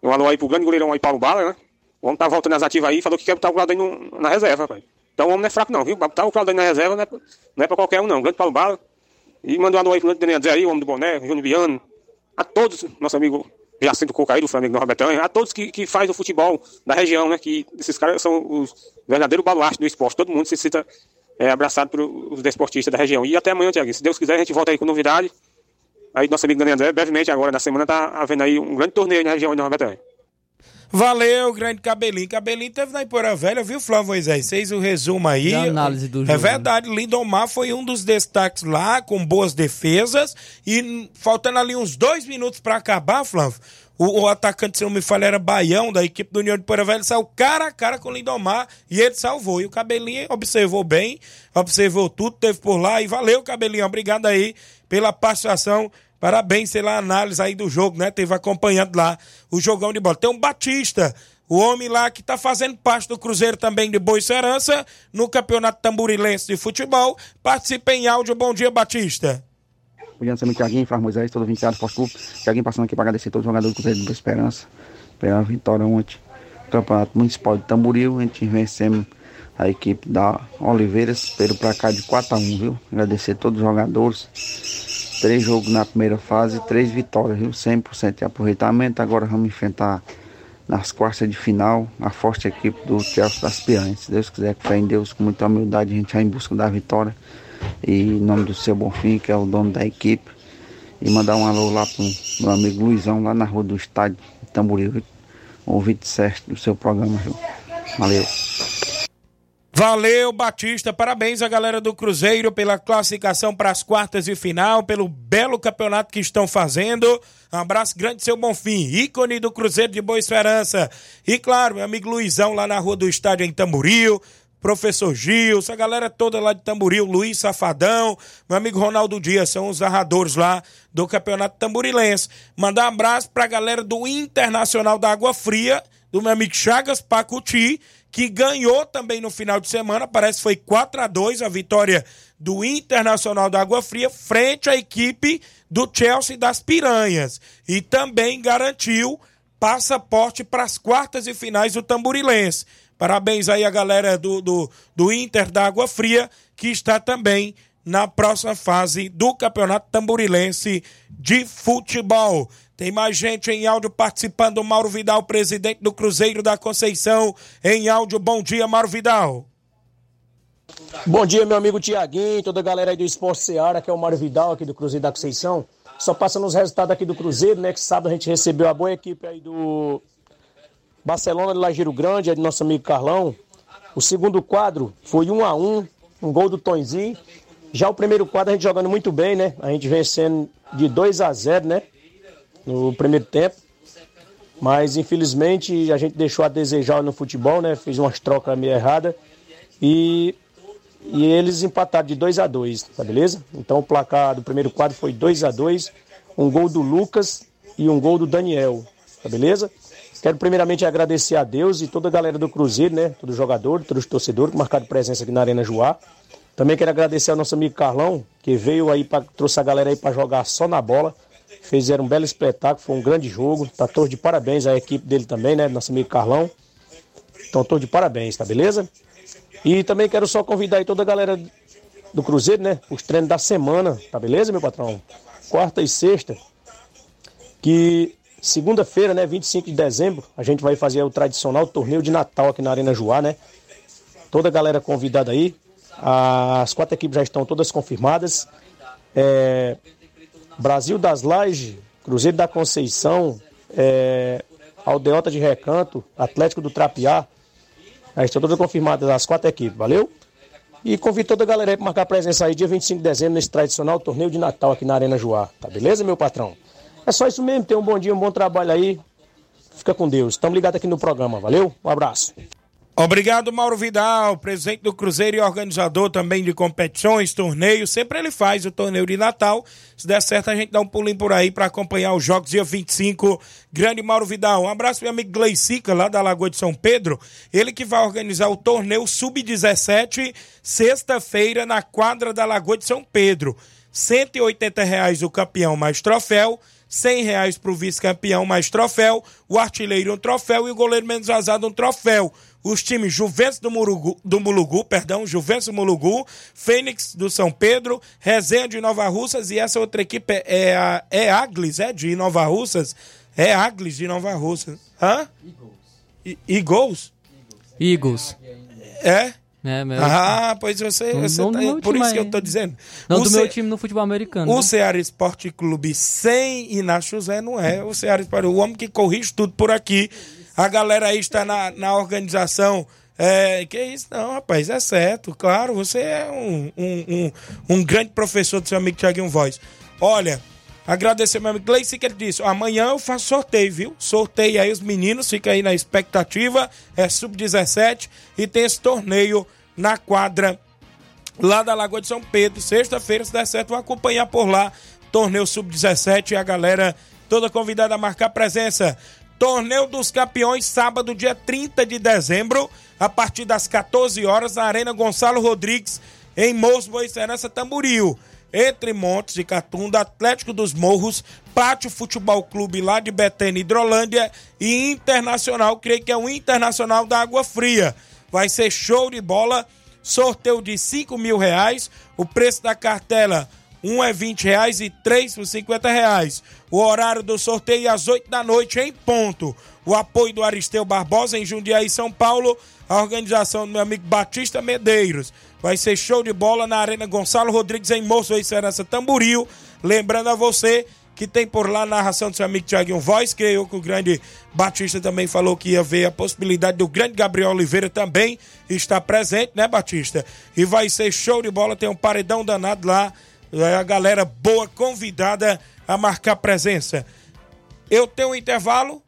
Um alô aí pro grande goleirão aí, Paulo Bala, né? O homem tá voltando às ativas aí falou que quer botar o Claudênio na reserva, rapaz. Então o homem não é fraco não, viu? Botar o Claudênio na reserva não é, não é pra qualquer um não. O grande Paulo Bala. E mandou um alô aí pro grande Daniel aí, o homem do boné, Júnior Biano. A todos, nosso amigo Jacinto Coca aí, do Flamengo do Robertão, a todos que, que faz o futebol da região, né? Que esses caras são os verdadeiros baluartes do esporte. Todo mundo se cita é, abraçado pelos desportistas da região. E até amanhã, Tiago. Se Deus quiser, a gente volta aí com novidade. Aí nosso amigo Daniel André, brevemente agora na semana, tá havendo aí um grande torneio na região de Nova Betânia. Valeu, grande Cabelinho. Cabelinho teve na Ipoeira Velha, viu, Flávio Moisés? Fez o resumo aí. Da análise do é jogo. verdade, Lindomar foi um dos destaques lá, com boas defesas. E faltando ali uns dois minutos para acabar, Flávio, o, o, atacante, se não me falha, era Baião, da equipe do União de Poeira Velha, saiu cara a cara com o Lindomar e ele salvou. E o Cabelinho observou bem, observou tudo, teve por lá. E valeu, Cabelinho. Obrigado aí pela participação Parabéns pela análise aí do jogo, né? Teve acompanhando lá o jogão de bola. Tem um Batista, o homem lá que tá fazendo parte do Cruzeiro também de Boa Serança, no Campeonato Tamburilense de Futebol. Participa em áudio. Bom dia, Batista. Bom dia, meu Tiaguinho, Flávio Moisés, todo 24 Esporte Clube. Tiaguinho passando aqui para agradecer todos os jogadores do Cruzeiro de Boa Esperança pela vitória ontem Campeonato Municipal de Tamboril. A gente vencemos a equipe da Oliveiras pelo placar de 4 a 1 viu? Agradecer a todos os jogadores Três jogos na primeira fase, três vitórias, viu? 100% de aproveitamento. Agora vamos enfrentar nas quartas de final a forte equipe do Chelsea das Piranhas. Se Deus quiser, com fé em Deus, com muita humildade, a gente vai em busca da vitória. E em nome do seu Bonfim, que é o dono da equipe. E mandar um alô lá pro meu amigo Luizão, lá na rua do estádio Tamboril. Ouvinte certo do seu programa, viu? Valeu. Valeu, Batista. Parabéns à galera do Cruzeiro pela classificação para as quartas de final, pelo belo campeonato que estão fazendo. Um abraço grande, seu Bonfim, ícone do Cruzeiro de Boa Esperança. E claro, meu amigo Luizão lá na rua do estádio em Tamboril. Professor Gil, essa galera toda lá de Tamboril, Luiz Safadão, meu amigo Ronaldo Dias, são os narradores lá do Campeonato Tamborilense. Mandar um abraço pra galera do Internacional da Água Fria, do meu amigo Chagas Pacuti, que ganhou também no final de semana, parece que foi 4 a 2 a vitória do Internacional da Água Fria frente à equipe do Chelsea das Piranhas e também garantiu passaporte para as quartas e finais do Tamborilense. Parabéns aí a galera do, do, do Inter da Água Fria, que está também na próxima fase do Campeonato Tamborilense de Futebol. Tem mais gente em áudio participando. Mauro Vidal, presidente do Cruzeiro da Conceição, em áudio. Bom dia, Mauro Vidal. Bom dia, meu amigo Tiaguinho, toda a galera aí do Esporte Seara, que é o Mário Vidal aqui do Cruzeiro da Conceição. Só passando os resultados aqui do Cruzeiro, né? Que sábado a gente recebeu a boa equipe aí do Barcelona de Lajeiro Grande, é do nosso amigo Carlão. O segundo quadro foi 1 a 1 um gol do Tonzinho. Já o primeiro quadro a gente jogando muito bem, né? A gente vencendo de 2 a 0 né? No primeiro tempo. Mas infelizmente a gente deixou a desejar no futebol, né? Fez umas trocas meio erradas. E e eles empataram de 2 a 2 tá beleza? Então o placar do primeiro quadro foi 2 a 2 um gol do Lucas e um gol do Daniel, tá beleza? Quero primeiramente agradecer a Deus e toda a galera do Cruzeiro, né? Todo jogador, todos os torcedores que marcaram presença aqui na Arena Joá. Também quero agradecer ao nosso amigo Carlão, que veio aí, pra, trouxe a galera aí para jogar só na bola. Fizeram um belo espetáculo, foi um grande jogo. Tá todos de parabéns à equipe dele também, né? Nosso amigo Carlão. Então, todos de parabéns, tá beleza? E também quero só convidar aí toda a galera do Cruzeiro, né? Os treinos da semana, tá beleza, meu patrão? Quarta e sexta. Que segunda-feira, né? 25 de dezembro, a gente vai fazer o tradicional torneio de Natal aqui na Arena Joá, né? Toda a galera convidada aí. As quatro equipes já estão todas confirmadas. É, Brasil das Lajes, Cruzeiro da Conceição, é, Aldeota de Recanto, Atlético do Trapiá. Já estão todas confirmadas as quatro equipes, valeu? E convido toda a galera aí para marcar presença aí dia 25 de dezembro nesse tradicional torneio de Natal aqui na Arena Joá. Tá beleza, meu patrão? É só isso mesmo, tenha um bom dia, um bom trabalho aí. Fica com Deus. Estamos ligados aqui no programa, valeu? Um abraço. Obrigado, Mauro Vidal, presidente do Cruzeiro e organizador também de competições, torneios. Sempre ele faz o torneio de Natal. Se der certo, a gente dá um pulinho por aí para acompanhar os jogos dia 25. Grande Mauro Vidal. Um abraço meu amigo Gleicica, lá da Lagoa de São Pedro. Ele que vai organizar o torneio Sub-17, sexta-feira, na quadra da Lagoa de São Pedro. 180 reais o campeão mais troféu. 100 reais para o vice-campeão mais troféu, o artilheiro um troféu e o goleiro menos vazado um troféu. Os times Juventus do, Murugu, do Mulugu, perdão, Juventus do Mulugu, Fênix do São Pedro, Resenha de Nova Russas e essa outra equipe é, é, a, é Aglis, é de Nova Russas? É Aglis de Nova Russas. Hã? Eagles. Eagles? Eagles. É? É, meu... Ah, pois você. Você não tá- por isso que aí. eu tô dizendo. Não O do Ce- meu time no futebol americano. O né? Ceará Esporte Clube sem Inácio José não é. O Ceará Esporte, o homem que corrige tudo por aqui. A galera aí está na, na organização. É, que isso? Não, rapaz, é certo. Claro, você é um, um, um, um grande professor do seu amigo Thiaguinho Voz. Olha, agradecer meu amigo Gleice que ele disse: amanhã eu faço sorteio, viu? Sorteio aí os meninos, fica aí na expectativa. É sub-17 e tem esse torneio na quadra lá da Lagoa de São Pedro. Sexta-feira, se der certo, vou acompanhar por lá. Torneio Sub-17 e a galera toda convidada a marcar presença. Torneio dos Campeões, sábado, dia 30 de dezembro, a partir das 14 horas, na Arena Gonçalo Rodrigues, em Morros, Boa Serança, Tamboril. Entre Montes e Catunda, Atlético dos Morros, Pátio Futebol Clube lá de Betânia, Hidrolândia e Internacional, creio que é o Internacional da Água Fria. Vai ser show de bola sorteio de 5 mil reais. O preço da cartela, um é 20 reais e três por 50 reais. O horário do sorteio é às 8 da noite, em ponto. O apoio do Aristeu Barbosa em Jundiaí, São Paulo. A organização do meu amigo Batista Medeiros. Vai ser show de bola na Arena Gonçalo Rodrigues, em Moço e Serança Tamboril. Lembrando a você que tem por lá a narração do seu amigo Thiaguinho Voz, que o grande Batista também falou que ia ver a possibilidade do grande Gabriel Oliveira também estar presente, né, Batista? E vai ser show de bola, tem um paredão danado lá, a galera boa convidada a marcar presença. Eu tenho um intervalo,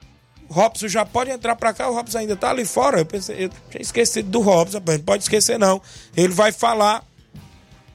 o Robson já pode entrar pra cá, o Robson ainda tá ali fora, eu, pensei, eu tinha esquecido do Robson, não pode esquecer não. Ele vai falar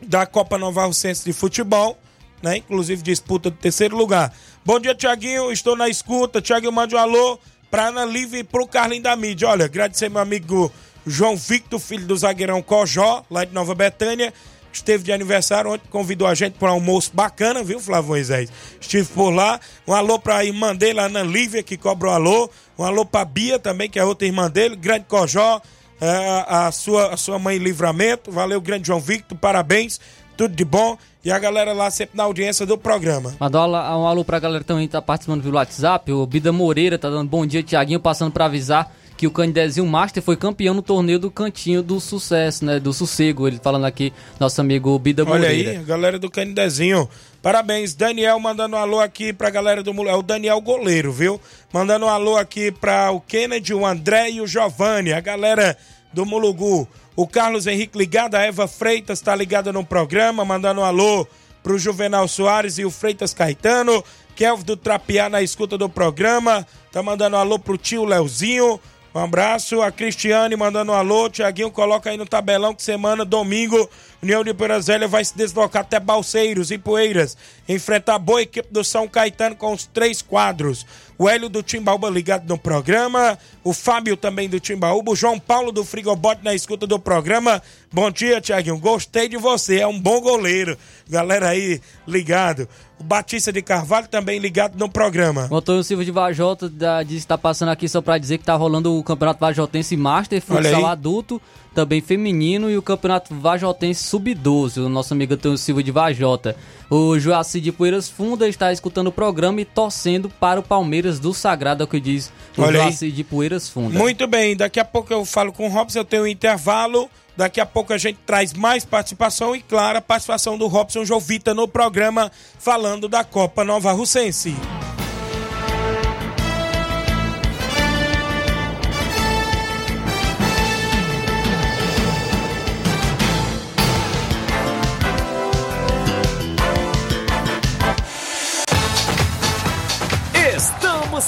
da Copa Nova Russense de Futebol, né? Inclusive disputa do terceiro lugar. Bom dia, Tiaguinho. Estou na escuta. Tiaguinho, mande um alô pra Ana Lívia e pro Carlinho da mídia. Olha, agradecer meu amigo João Victor, filho do zagueirão Cojó, lá de Nova Betânia. Esteve de aniversário ontem, convidou a gente para um almoço bacana, viu, Flávio Moisés? Estive por lá. Um alô pra irmã dele, a Ana Lívia, que cobra um alô. Um alô pra Bia também, que é outra irmã dele, grande Cojó. é, a, sua, a sua mãe Livramento. Valeu, grande João Victor, parabéns, tudo de bom. E a galera lá sempre na audiência do programa. Mandar um alô- alô pra galera que também tá participando pelo WhatsApp. O Bida Moreira tá dando bom dia, Tiaguinho, passando pra avisar que o Candezinho Master foi campeão no torneio do Cantinho do Sucesso, né? Do Sossego. Ele falando aqui, nosso amigo Bida Olha Moreira. aí, a galera do Canidezinho. Parabéns, Daniel mandando um alô aqui pra galera do Mulu. É o Daniel Goleiro, viu? Mandando um alô aqui pra o Kennedy, o André e o Giovanni, a galera do Mulugu. O Carlos Henrique ligado, a Eva Freitas tá ligada no programa, mandando um alô pro Juvenal Soares e o Freitas Caetano. Kelvin do Trapiá na escuta do programa. Tá mandando um alô pro tio Leozinho. Um abraço. A Cristiane mandando um alô. Tiaguinho, coloca aí no tabelão que semana, domingo, União de Poeiras vai se deslocar até Balseiros e Poeiras. Enfrentar a boa equipe do São Caetano com os três quadros. O Hélio do Timbaúba ligado no programa. O Fábio também do Timbaúba. O João Paulo do Frigobote na escuta do programa. Bom dia, Tiaguinho. Gostei de você. É um bom goleiro. Galera aí ligado. O Batista de Carvalho também ligado no programa. O Antônio Silva de Vajota da, disse que tá passando aqui só pra dizer que tá rolando o Campeonato Vajotense Master, futsal adulto, também feminino e o Campeonato Vajotense Sub-12, o nosso amigo Antônio Silva de Vajota. O Joaci de Poeiras Funda está escutando o programa e torcendo para o Palmeiras do Sagrado, é o que diz o Olha. Joaci de Poeiras Funda. Muito bem, daqui a pouco eu falo com o Robson, eu tenho um intervalo. Daqui a pouco a gente traz mais participação e, claro, a participação do Robson Jovita no programa falando da Copa Nova Russense.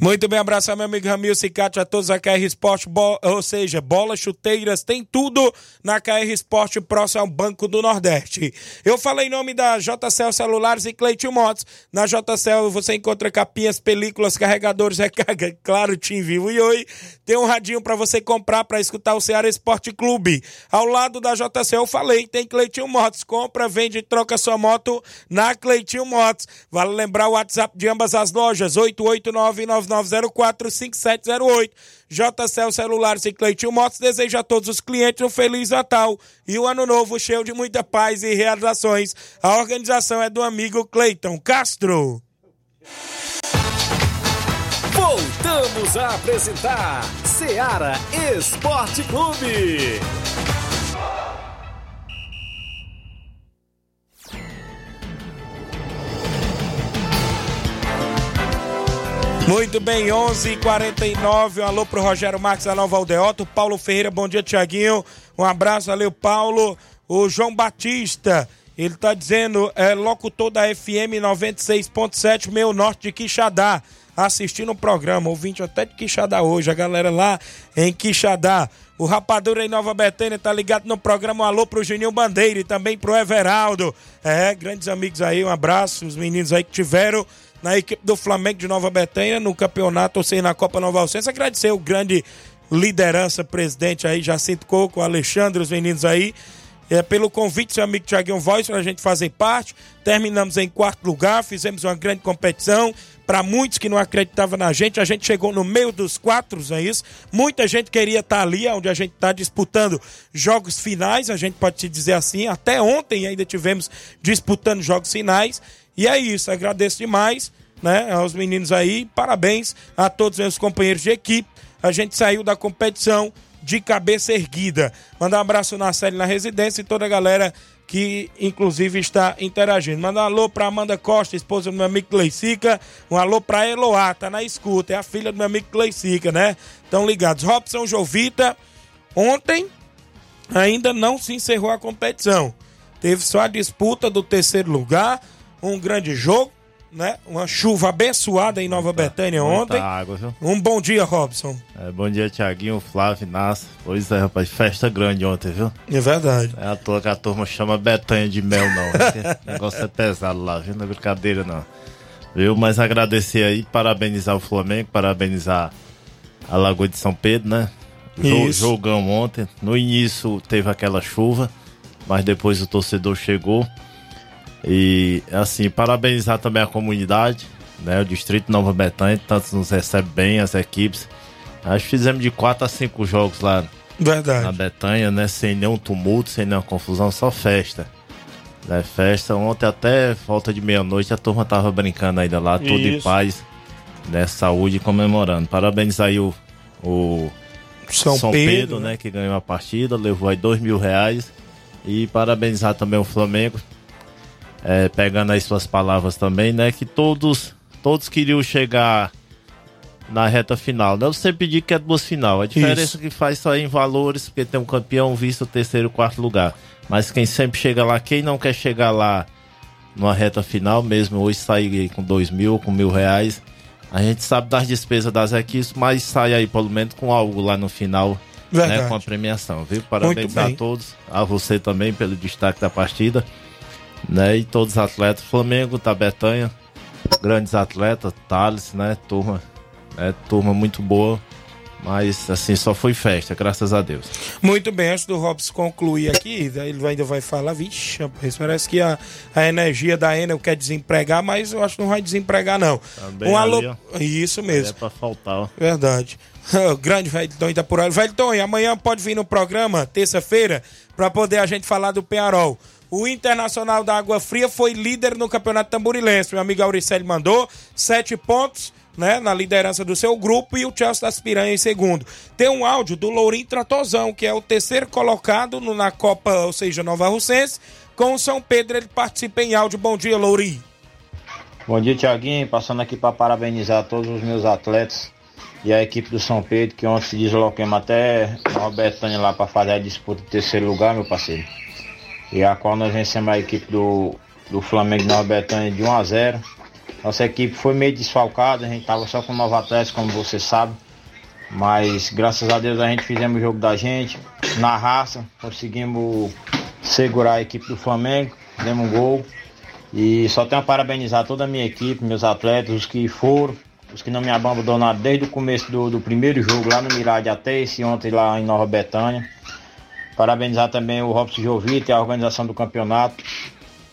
Muito bem, abraço meu amigo Ramil Cicate, a todos a KR Esporte, bo- ou seja, bolas, chuteiras, tem tudo na KR Esporte próximo ao Banco do Nordeste. Eu falei em nome da JCL Celulares e Cleitinho Motos. Na JCL você encontra capinhas, películas, carregadores, recarga, claro, Tim Vivo e Oi. Tem um radinho para você comprar para escutar o Ceará Esporte Clube. Ao lado da JCL eu falei, tem Cleitinho Motos. Compra, vende e troca sua moto na Cleitinho Motos. Vale lembrar o WhatsApp de ambas as lojas, 889-9904-5708. JCL Celulares e Cleitinho Motos deseja a todos os clientes um Feliz Natal e um Ano Novo cheio de muita paz e realizações. A organização é do amigo Cleiton Castro. Voltamos a apresentar Seara Esporte Clube. Muito bem, 11 h 49 um alô pro Rogério Marques da Nova Aldeota, Paulo Ferreira, bom dia, Tiaguinho. Um abraço, valeu, Paulo. O João Batista, ele tá dizendo, é locutor da FM 96.7, meio norte de Quixadá, assistindo o programa, ouvinte até de Quixadá hoje, a galera lá em Quixadá. O Rapadura em Nova Betânia tá ligado no programa um alô pro Juninho Bandeira e também pro Everaldo. É, grandes amigos aí, um abraço, os meninos aí que tiveram na equipe do Flamengo de Nova Betânia no campeonato, ou seja, na Copa Nova Alcense. Agradecer o grande liderança, presidente aí, Jacinto Coco, Alexandre, os meninos aí, é, pelo convite, seu amigo Thiaguinho Voz, para a gente fazer parte. Terminamos em quarto lugar, fizemos uma grande competição. Para muitos que não acreditavam na gente, a gente chegou no meio dos quatro, é isso? Muita gente queria estar ali, onde a gente está disputando jogos finais, a gente pode te dizer assim. Até ontem ainda tivemos disputando jogos finais. E é isso, agradeço demais né, aos meninos aí. Parabéns a todos os companheiros de equipe. A gente saiu da competição de cabeça erguida. Mandar um abraço na série na residência e toda a galera que inclusive está interagindo. Mandar um alô para Amanda Costa, esposa do meu amigo Cleicica. Um alô para Eloá, tá na escuta. É a filha do meu amigo Cleicica, né? Estão ligados. Robson Jovita, ontem ainda não se encerrou a competição. Teve só a disputa do terceiro lugar, um grande jogo, né? Uma chuva abençoada em Nova Betânia muita ontem. água, viu? Um bom dia, Robson. É, bom dia, Tiaguinho, Flávio, Inácio. Pois é, rapaz, festa grande ontem, viu? É verdade. É à toa que a turma chama Betanha de mel, não. *laughs* Esse negócio é pesado lá, viu? Não é brincadeira, não. Viu? Mas agradecer aí, parabenizar o Flamengo, parabenizar a Lagoa de São Pedro, né? Isso. Jogão ontem. No início teve aquela chuva, mas depois o torcedor chegou. E, assim, parabenizar também a comunidade, né? O Distrito Nova Betânia, tanto nos recebe bem, as equipes. Acho que fizemos de 4 a 5 jogos lá Verdade. Na Betanha, né? Sem nenhum tumulto, sem nenhuma confusão, só festa. Né, festa. Ontem até volta de meia-noite a turma tava brincando ainda lá, tudo em Isso. paz, né? Saúde comemorando. Parabéns aí o, o São Pedro, Pedro, né? Que ganhou a partida, levou aí dois mil reais. E parabenizar também o Flamengo, é, pegando aí suas palavras também, né? Que todos, todos queriam chegar na reta final. Eu sempre digo que é duas final. A diferença Isso. que faz só em valores, porque tem um campeão visto o terceiro e quarto lugar. Mas quem sempre chega lá, quem não quer chegar lá numa reta final, mesmo hoje sair com dois mil, com mil reais, a gente sabe das despesas das equipes, mas sai aí pelo menos com algo lá no final, né, com a premiação, viu? Parabéns a todos, a você também pelo destaque da partida, né? E todos os atletas, Flamengo, Tabetanha, grandes atletas, Thales, né? Turma, né? Turma muito boa, mas assim, só foi festa, graças a Deus. Muito bem, antes do Robson concluir aqui, ele ainda vai falar, vixe, rapaz, parece que a, a energia da Enel quer desempregar, mas eu acho que não vai desempregar, não. Também um alô. ali, ó. Isso É mesmo. pra faltar, ó. Verdade. O *laughs* grande Velton Itapurá. Velton, e amanhã pode vir no programa, terça-feira, para poder a gente falar do Penharol. O Internacional da Água Fria foi líder no Campeonato Tamborilense. Meu amigo Auricelli mandou sete pontos, né, na liderança do seu grupo e o Chelsea das Piranha em segundo. Tem um áudio do Lourinho Tratozão, que é o terceiro colocado no- na Copa, ou seja, Nova Russense. Com o São Pedro, ele participa em áudio. Bom dia, Lourinho. Bom dia, Tiaguinho. Passando aqui para parabenizar todos os meus atletas e a equipe do São Pedro, que ontem se deslocamos até Nova Betânia lá para fazer a disputa do terceiro lugar, meu parceiro. E a qual nós vencemos a equipe do, do Flamengo de Nova Betânia de 1 a 0. Nossa equipe foi meio desfalcada, a gente tava só com nove atletas, como você sabe. Mas graças a Deus a gente fizemos o jogo da gente, na raça, conseguimos segurar a equipe do Flamengo, demos um gol. E só tenho a parabenizar toda a minha equipe, meus atletas, os que foram, os que não me abandonaram desde o começo do, do primeiro jogo lá no Mirade até esse ontem lá em Nova Betânia. Parabenizar também o Robson Jovita e a organização do campeonato.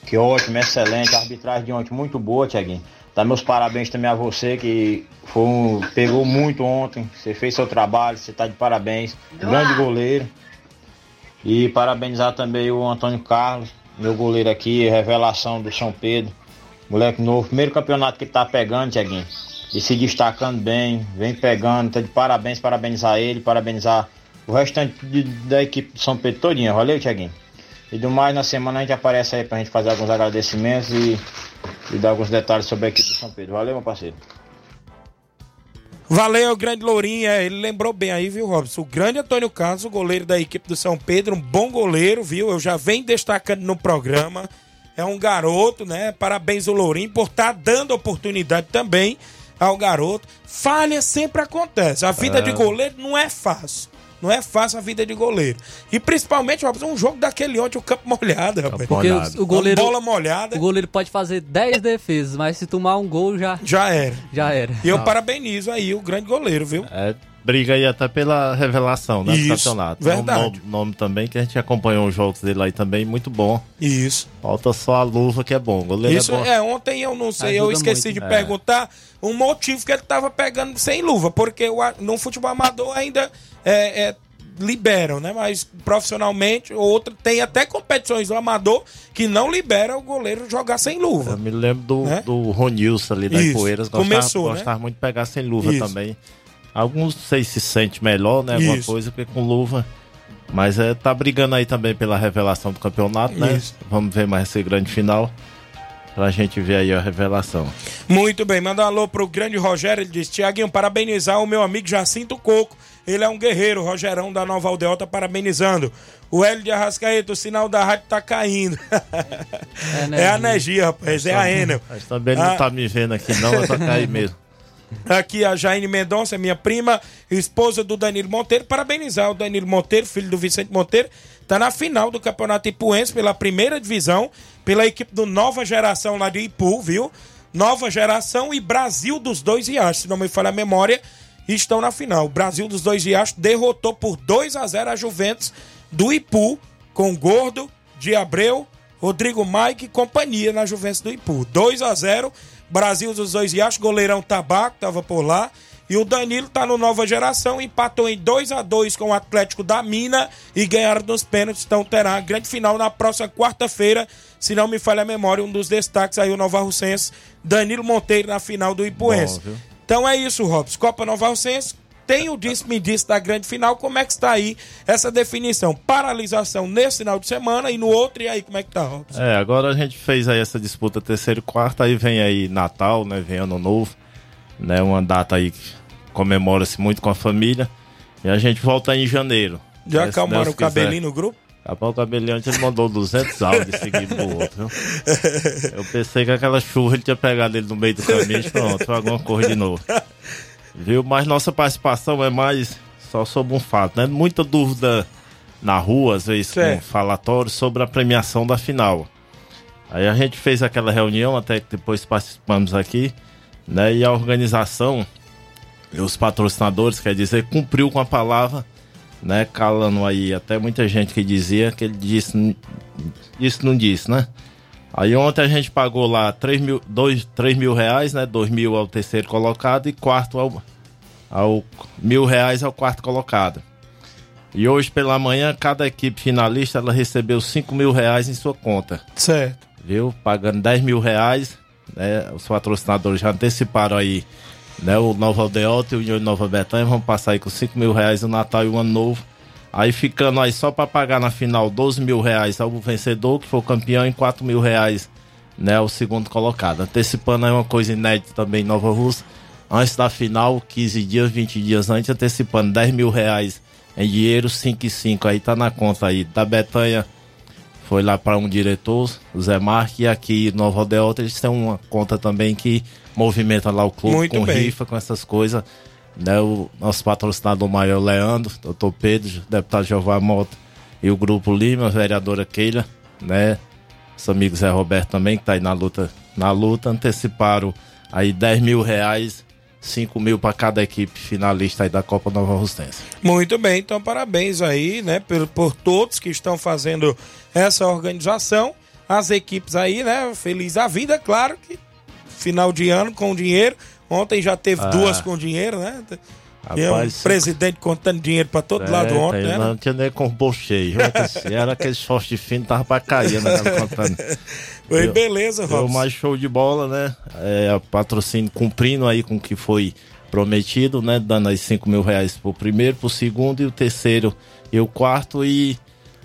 Que ótimo, excelente. A arbitragem de ontem muito boa, Tiaguinho. Dá meus parabéns também a você que foi um- pegou muito ontem. Você fez seu trabalho, você está de parabéns. Grande goleiro. E parabenizar também o Antônio Carlos, meu goleiro aqui, revelação do São Pedro. Moleque novo, primeiro campeonato que ele tá pegando, Tiaguinho. E se destacando bem, vem pegando, tá de parabéns, parabenizar ele, parabenizar o restante de- da equipe do São Pedro todinha. Valeu, Tiaguinho. E do mais, na semana a gente aparece aí pra gente fazer alguns agradecimentos e, e dar alguns detalhes sobre a equipe do São Pedro. Valeu, meu parceiro. Valeu, grande Lourinho. É, ele lembrou bem aí, viu, Robson? O grande Antônio Carlos, o goleiro da equipe do São Pedro, um bom goleiro, viu? Eu já venho destacando no programa. É um garoto, né? Parabéns ao Lourinho por estar dando oportunidade também ao garoto. Falha sempre acontece. A vida É. de goleiro não é fácil. Não é fácil a vida de goleiro. E principalmente, Robson, um jogo daquele ontem, o campo molhado, rapaz. Porque o, o goleiro. Bola molhada. O goleiro pode fazer 10 defesas, mas se tomar um gol já. Já era. Já era. E eu Não. parabenizo aí o grande goleiro, viu? É, briga aí até pela revelação, né? Isso, do campeonato. verdade. É um nome, nome também que a gente acompanhou os jogos dele aí também, muito bom. Isso. Falta só a luva que é bom. O goleiro Isso é bom. é, ontem eu não sei, eu Ajuda esqueci muito, de é. perguntar um motivo que ele tava pegando sem luva, porque o no futebol amador ainda é, é, liberam, né? Mas profissionalmente, outro tem até competições do amador que não libera o goleiro jogar sem luva. Eu me lembro do, Né? do Ronilson ali da Isso, Ipueiras. Gostava, começou, né? gostava muito de pegar sem luva Isso. também. Alguns não sei se sente melhor, né? Alguma Isso. coisa, porque com luva. Mas é, tá brigando aí também pela revelação do campeonato, né? Isso. Vamos ver mais esse grande final. Pra gente ver aí a revelação. Muito bem, manda um alô pro grande Rogério. Ele diz: Tiaguinho, parabenizar o meu amigo Jacinto Coco. Ele é um guerreiro, Rogerão da Nova Aldeota, tá parabenizando. O Hélio de Arrascaeta, o sinal da rádio tá caindo. *laughs* É, a energia, rapaz, é a Enel. Mas também ele não Ah. tá me vendo aqui, não, vai tocar aí mesmo. *laughs* Aqui a Jaine Mendonça, minha prima, esposa do Danilo Monteiro. Parabenizar o Danilo Monteiro, filho do Vicente Monteiro. Tá na final do Campeonato Ipuense pela primeira divisão, pela equipe do Nova Geração lá de Ipu, viu? Nova Geração e Brasil dos Dois Riachos, se não me falha a memória, estão na final. O Brasil dos Dois Riachos derrotou por 2 a 0 a Juventus do Ipu, com Gordo, de Abreu, Rodrigo Mike e companhia na Juventus do Ipu. 2 a 0 Brasil dos Dois Riachos, goleirão Tabaco, tava por lá. E o Danilo tá no Nova Geração, empatou em 2 a 2 com o Atlético da Mina e ganharam nos pênaltis. Então terá a grande final na próxima quarta-feira. Se não me falha a memória, um dos destaques aí o Nova Russense, Danilo Monteiro na final do Ipuense. Então é isso, Robson. Copa Nova Russense tem o disse-me disse da grande final. Como é que está aí essa definição? Paralisação nesse final de semana e no outro, e aí como é que tá, Robson? É, agora a gente fez aí essa disputa terceiro e quarto, aí vem aí Natal, né? Vem Ano Novo, né? Uma data aí que comemora-se muito com a família. E a gente volta em janeiro. Já né, acalmaram o cabelinho no grupo? Rapaz, o cabelinho antes ele mandou 200 áudios seguidos do outro, viu? Eu pensei que aquela chuva ele tinha pegado ele no meio do caminho e pronto, foi alguma coisa de novo. Viu? Mas nossa participação é mais só sobre um fato, né? Muita dúvida na rua, às vezes com Certo. falatórios sobre a premiação da final. Aí a gente fez aquela reunião, até que depois participamos aqui, né? E a organização os patrocinadores, quer dizer, cumpriu com a palavra, né? Calando aí até muita gente que dizia que ele disse, disse não disse, né? Aí ontem a gente pagou lá 3 mil, dois, 3 mil reais, né? 2 mil ao terceiro colocado e quarto ao, ao mil reais ao quarto colocado. E hoje pela manhã, cada equipe finalista ela recebeu 5 mil reais em sua conta. Certo. Viu? Pagando 10 mil reais. Né? Os patrocinadores já anteciparam aí né? o Nova Aldeota e o União de Nova Betânia. Vão passar aí com 5 mil reais o Natal e o Ano Novo. Aí ficando aí só para pagar na final 12 mil reais ao vencedor, que foi o campeão, e 4 mil reais né, o segundo colocado. Antecipando aí uma coisa inédita também em Nova Rússia. Antes da final, 15 dias, 20 dias antes, antecipando 10 mil reais em dinheiro, 5 e 5. Aí tá na conta aí da Betanha. Foi lá para um diretor, o Zé Marque, e aqui no Nova Aldeota eles têm uma conta também que movimenta lá o clube Muito com bem. rifa, com essas coisas. Né, o nosso patrocinador maior, Leandro, doutor Pedro, deputado Jeová Mota e o Grupo Lima, a vereadora Keila, né? Os amigos Zé Roberto também, que tá aí na luta, na luta, anteciparam aí 10 mil reais, 5 mil para cada equipe finalista aí da Copa Nova Russense. Muito bem, então parabéns aí, né, por, por todos que estão fazendo essa organização, as equipes aí, né, feliz a vida, claro que final de ano com dinheiro. Ontem já teve Ah. duas com dinheiro, né? Um Rapaz, presidente contando dinheiro pra todo lado ontem, tem- né? Não tinha nem com o bolso cheio. Ontem, *laughs* se Era aquele short fino, tava pra cair, né? contando. *laughs* Foi Eu- beleza, Robson. mais show de bola, né? É, patrocínio cumprindo aí com o que foi prometido, né? Dando aí 5 mil reais pro primeiro, pro segundo e o terceiro e o quarto. E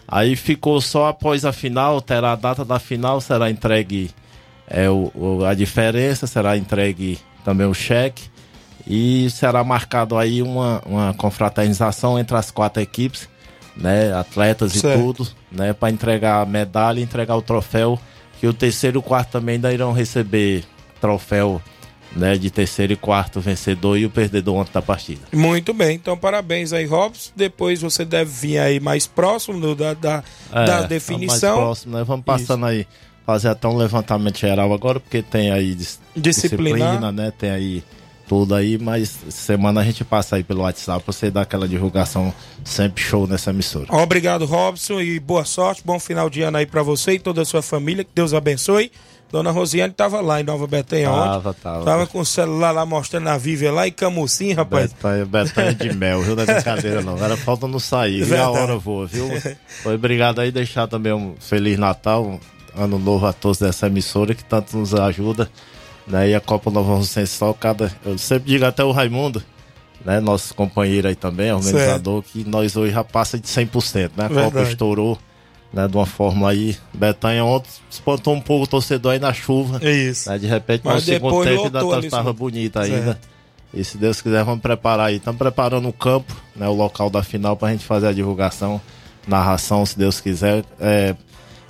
aí ficou só após a final, terá a data da final, será entregue é, o, o- a diferença, será entregue também o cheque. E será marcado aí uma, uma confraternização entre as quatro equipes, né? Atletas Certo. e tudo, né? Para entregar a medalha entregar o troféu. Que o terceiro e o quarto também ainda irão receber troféu, né? De terceiro e quarto vencedor e o perdedor ontem da partida. Muito bem, então parabéns aí, Robson. Depois você deve vir aí mais próximo do- da, da, É, da Mais definição. próximo, né? Vamos passando aí, fazer até um levantamento geral agora, porque tem aí dis- Disciplinar. disciplina, né? Tem aí tudo aí, mas semana a gente passa aí pelo WhatsApp pra você dar aquela divulgação sempre show nessa emissora. Obrigado, Robson, e boa sorte, bom final de ano aí pra você e toda a sua família, que Deus abençoe. Dona Rosiane tava lá em Nova Betânia ontem. Tava, tava. Tava com o celular lá mostrando a Vivian lá e Camusim, rapaz. Betanha, Betanha de mel, viu? Não é brincadeira não. Era falta não sair, viu? A hora voa, viu? Foi obrigado aí deixar também um Feliz Natal, um ano novo a todos dessa emissora que tanto nos ajuda. Né? E a Copa Nova Rocense só cada. Eu sempre digo até o Raimundo, né? Nosso companheiro aí também, organizador, que nós hoje já passa de 100%, né? A Copa Verdade. estourou. Né, de uma forma aí, Betanha ontem espantou um pouco o torcedor aí na chuva. É isso. Né, de repente, Mas no segundo tempo ainda lotou tá- bonita ainda. Certo. E se Deus quiser, vamos preparar aí. Estamos preparando o campo, né, o local da final, pra gente fazer a divulgação, narração, se Deus quiser. É,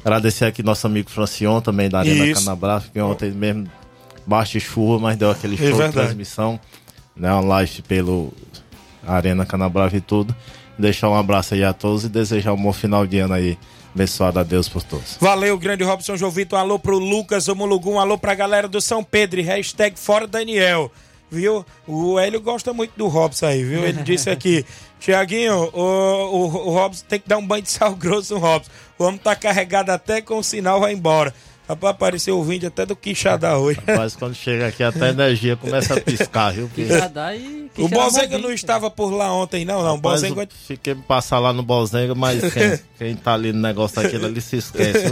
agradecer aqui nosso amigo Francion, também da Arena Isso. Que ontem mesmo, baixa chuva, mas deu aquele É show de verdade. transmissão, né, uma live pelo Arena Canabrava e tudo. Deixar um abraço aí a todos e desejar um bom final de ano aí. Abençoado a Deus por todos. Valeu, grande Robson Jovito. Um alô pro Lucas Omulugu, um alô pra galera do São Pedro. Hashtag fora Daniel. Viu? O Hélio gosta muito do Robson aí, viu? Ele disse aqui, *laughs* Tiaguinho, o, o, o Robson tem que dar um banho de sal *laughs* grosso no Robson. O homem tá carregado até com o sinal, vai embora. Rapaz, apareceu o vídeo até do Quixadá hoje. Rapaz, quando chega aqui até a energia começa a piscar, viu? Quixadá e O Bozenga não estava por lá ontem, não, não. O Rapaz, Bozenga Fiquei me passar lá no Bozenga, mas quem, *laughs* quem tá ali no negócio daquilo ali se esquece.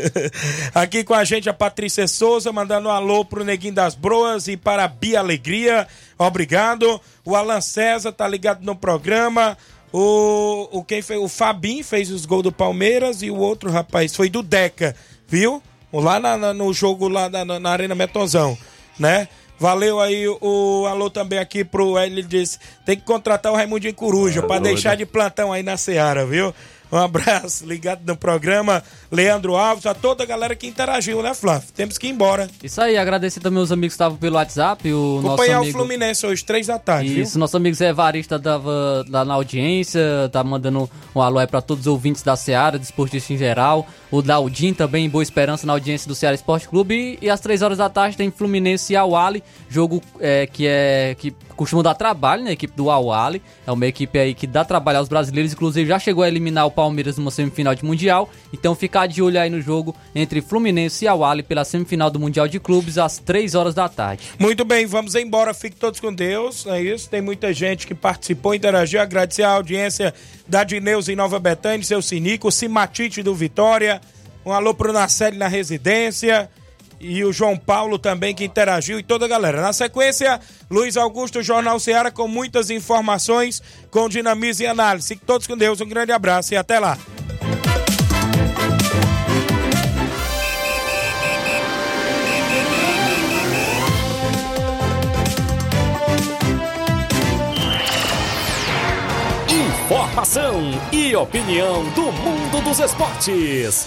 *laughs* Aqui com a gente a Patrícia Souza, mandando um alô pro Neguinho das Broas e para a Bia Alegria. Obrigado. O Alan César tá ligado no programa. O, o quem fez, o Fabinho fez os gols do Palmeiras e o outro rapaz foi do Deca, viu? Lá na- na- no jogo lá na, na- na Arena Metonzão, né? Valeu aí o alô também aqui pro ele disse, tem que contratar o Raimundinho Coruja pra doido. deixar de plantão aí na Seara, viu? Um abraço, ligado no programa, Leandro Alves, a toda a galera que interagiu, né, Flávio? Temos que ir embora. Isso aí, agradecer também os amigos que estavam pelo WhatsApp. O nosso Acompanhar amigo... o Fluminense hoje, três da tarde, Isso, nosso amigo Zé Varista tava lá na audiência, tá mandando um alô aí pra todos os ouvintes da Seara, desportista em geral. O Daldim também, em Boa Esperança, na audiência do Ceará Esporte Clube. E, e às três horas da tarde tem Fluminense e Awali, jogo é, que é que costuma dar trabalho, né? A equipe do Awali. É uma equipe aí que dá trabalho aos brasileiros, inclusive já chegou a eliminar o Palmeiras numa semifinal de Mundial. Então ficar de olho aí no jogo entre Fluminense e Awali pela semifinal do Mundial de Clubes às três horas da tarde. Muito bem, vamos embora. Fiquem todos com Deus. É isso. Tem muita gente que participou, interagiu. Agradecer a audiência da Dineus em Nova Betânia, seu Sinico, Simatite do Vitória. Um alô pro Nacelle na residência. E o João Paulo também que interagiu e toda a galera. Na sequência, Luiz Augusto, Jornal Ceará, com muitas informações, com dinamismo e análise. Fiquem todos com Deus. Um grande abraço e até lá. Informação e opinião do mundo dos esportes.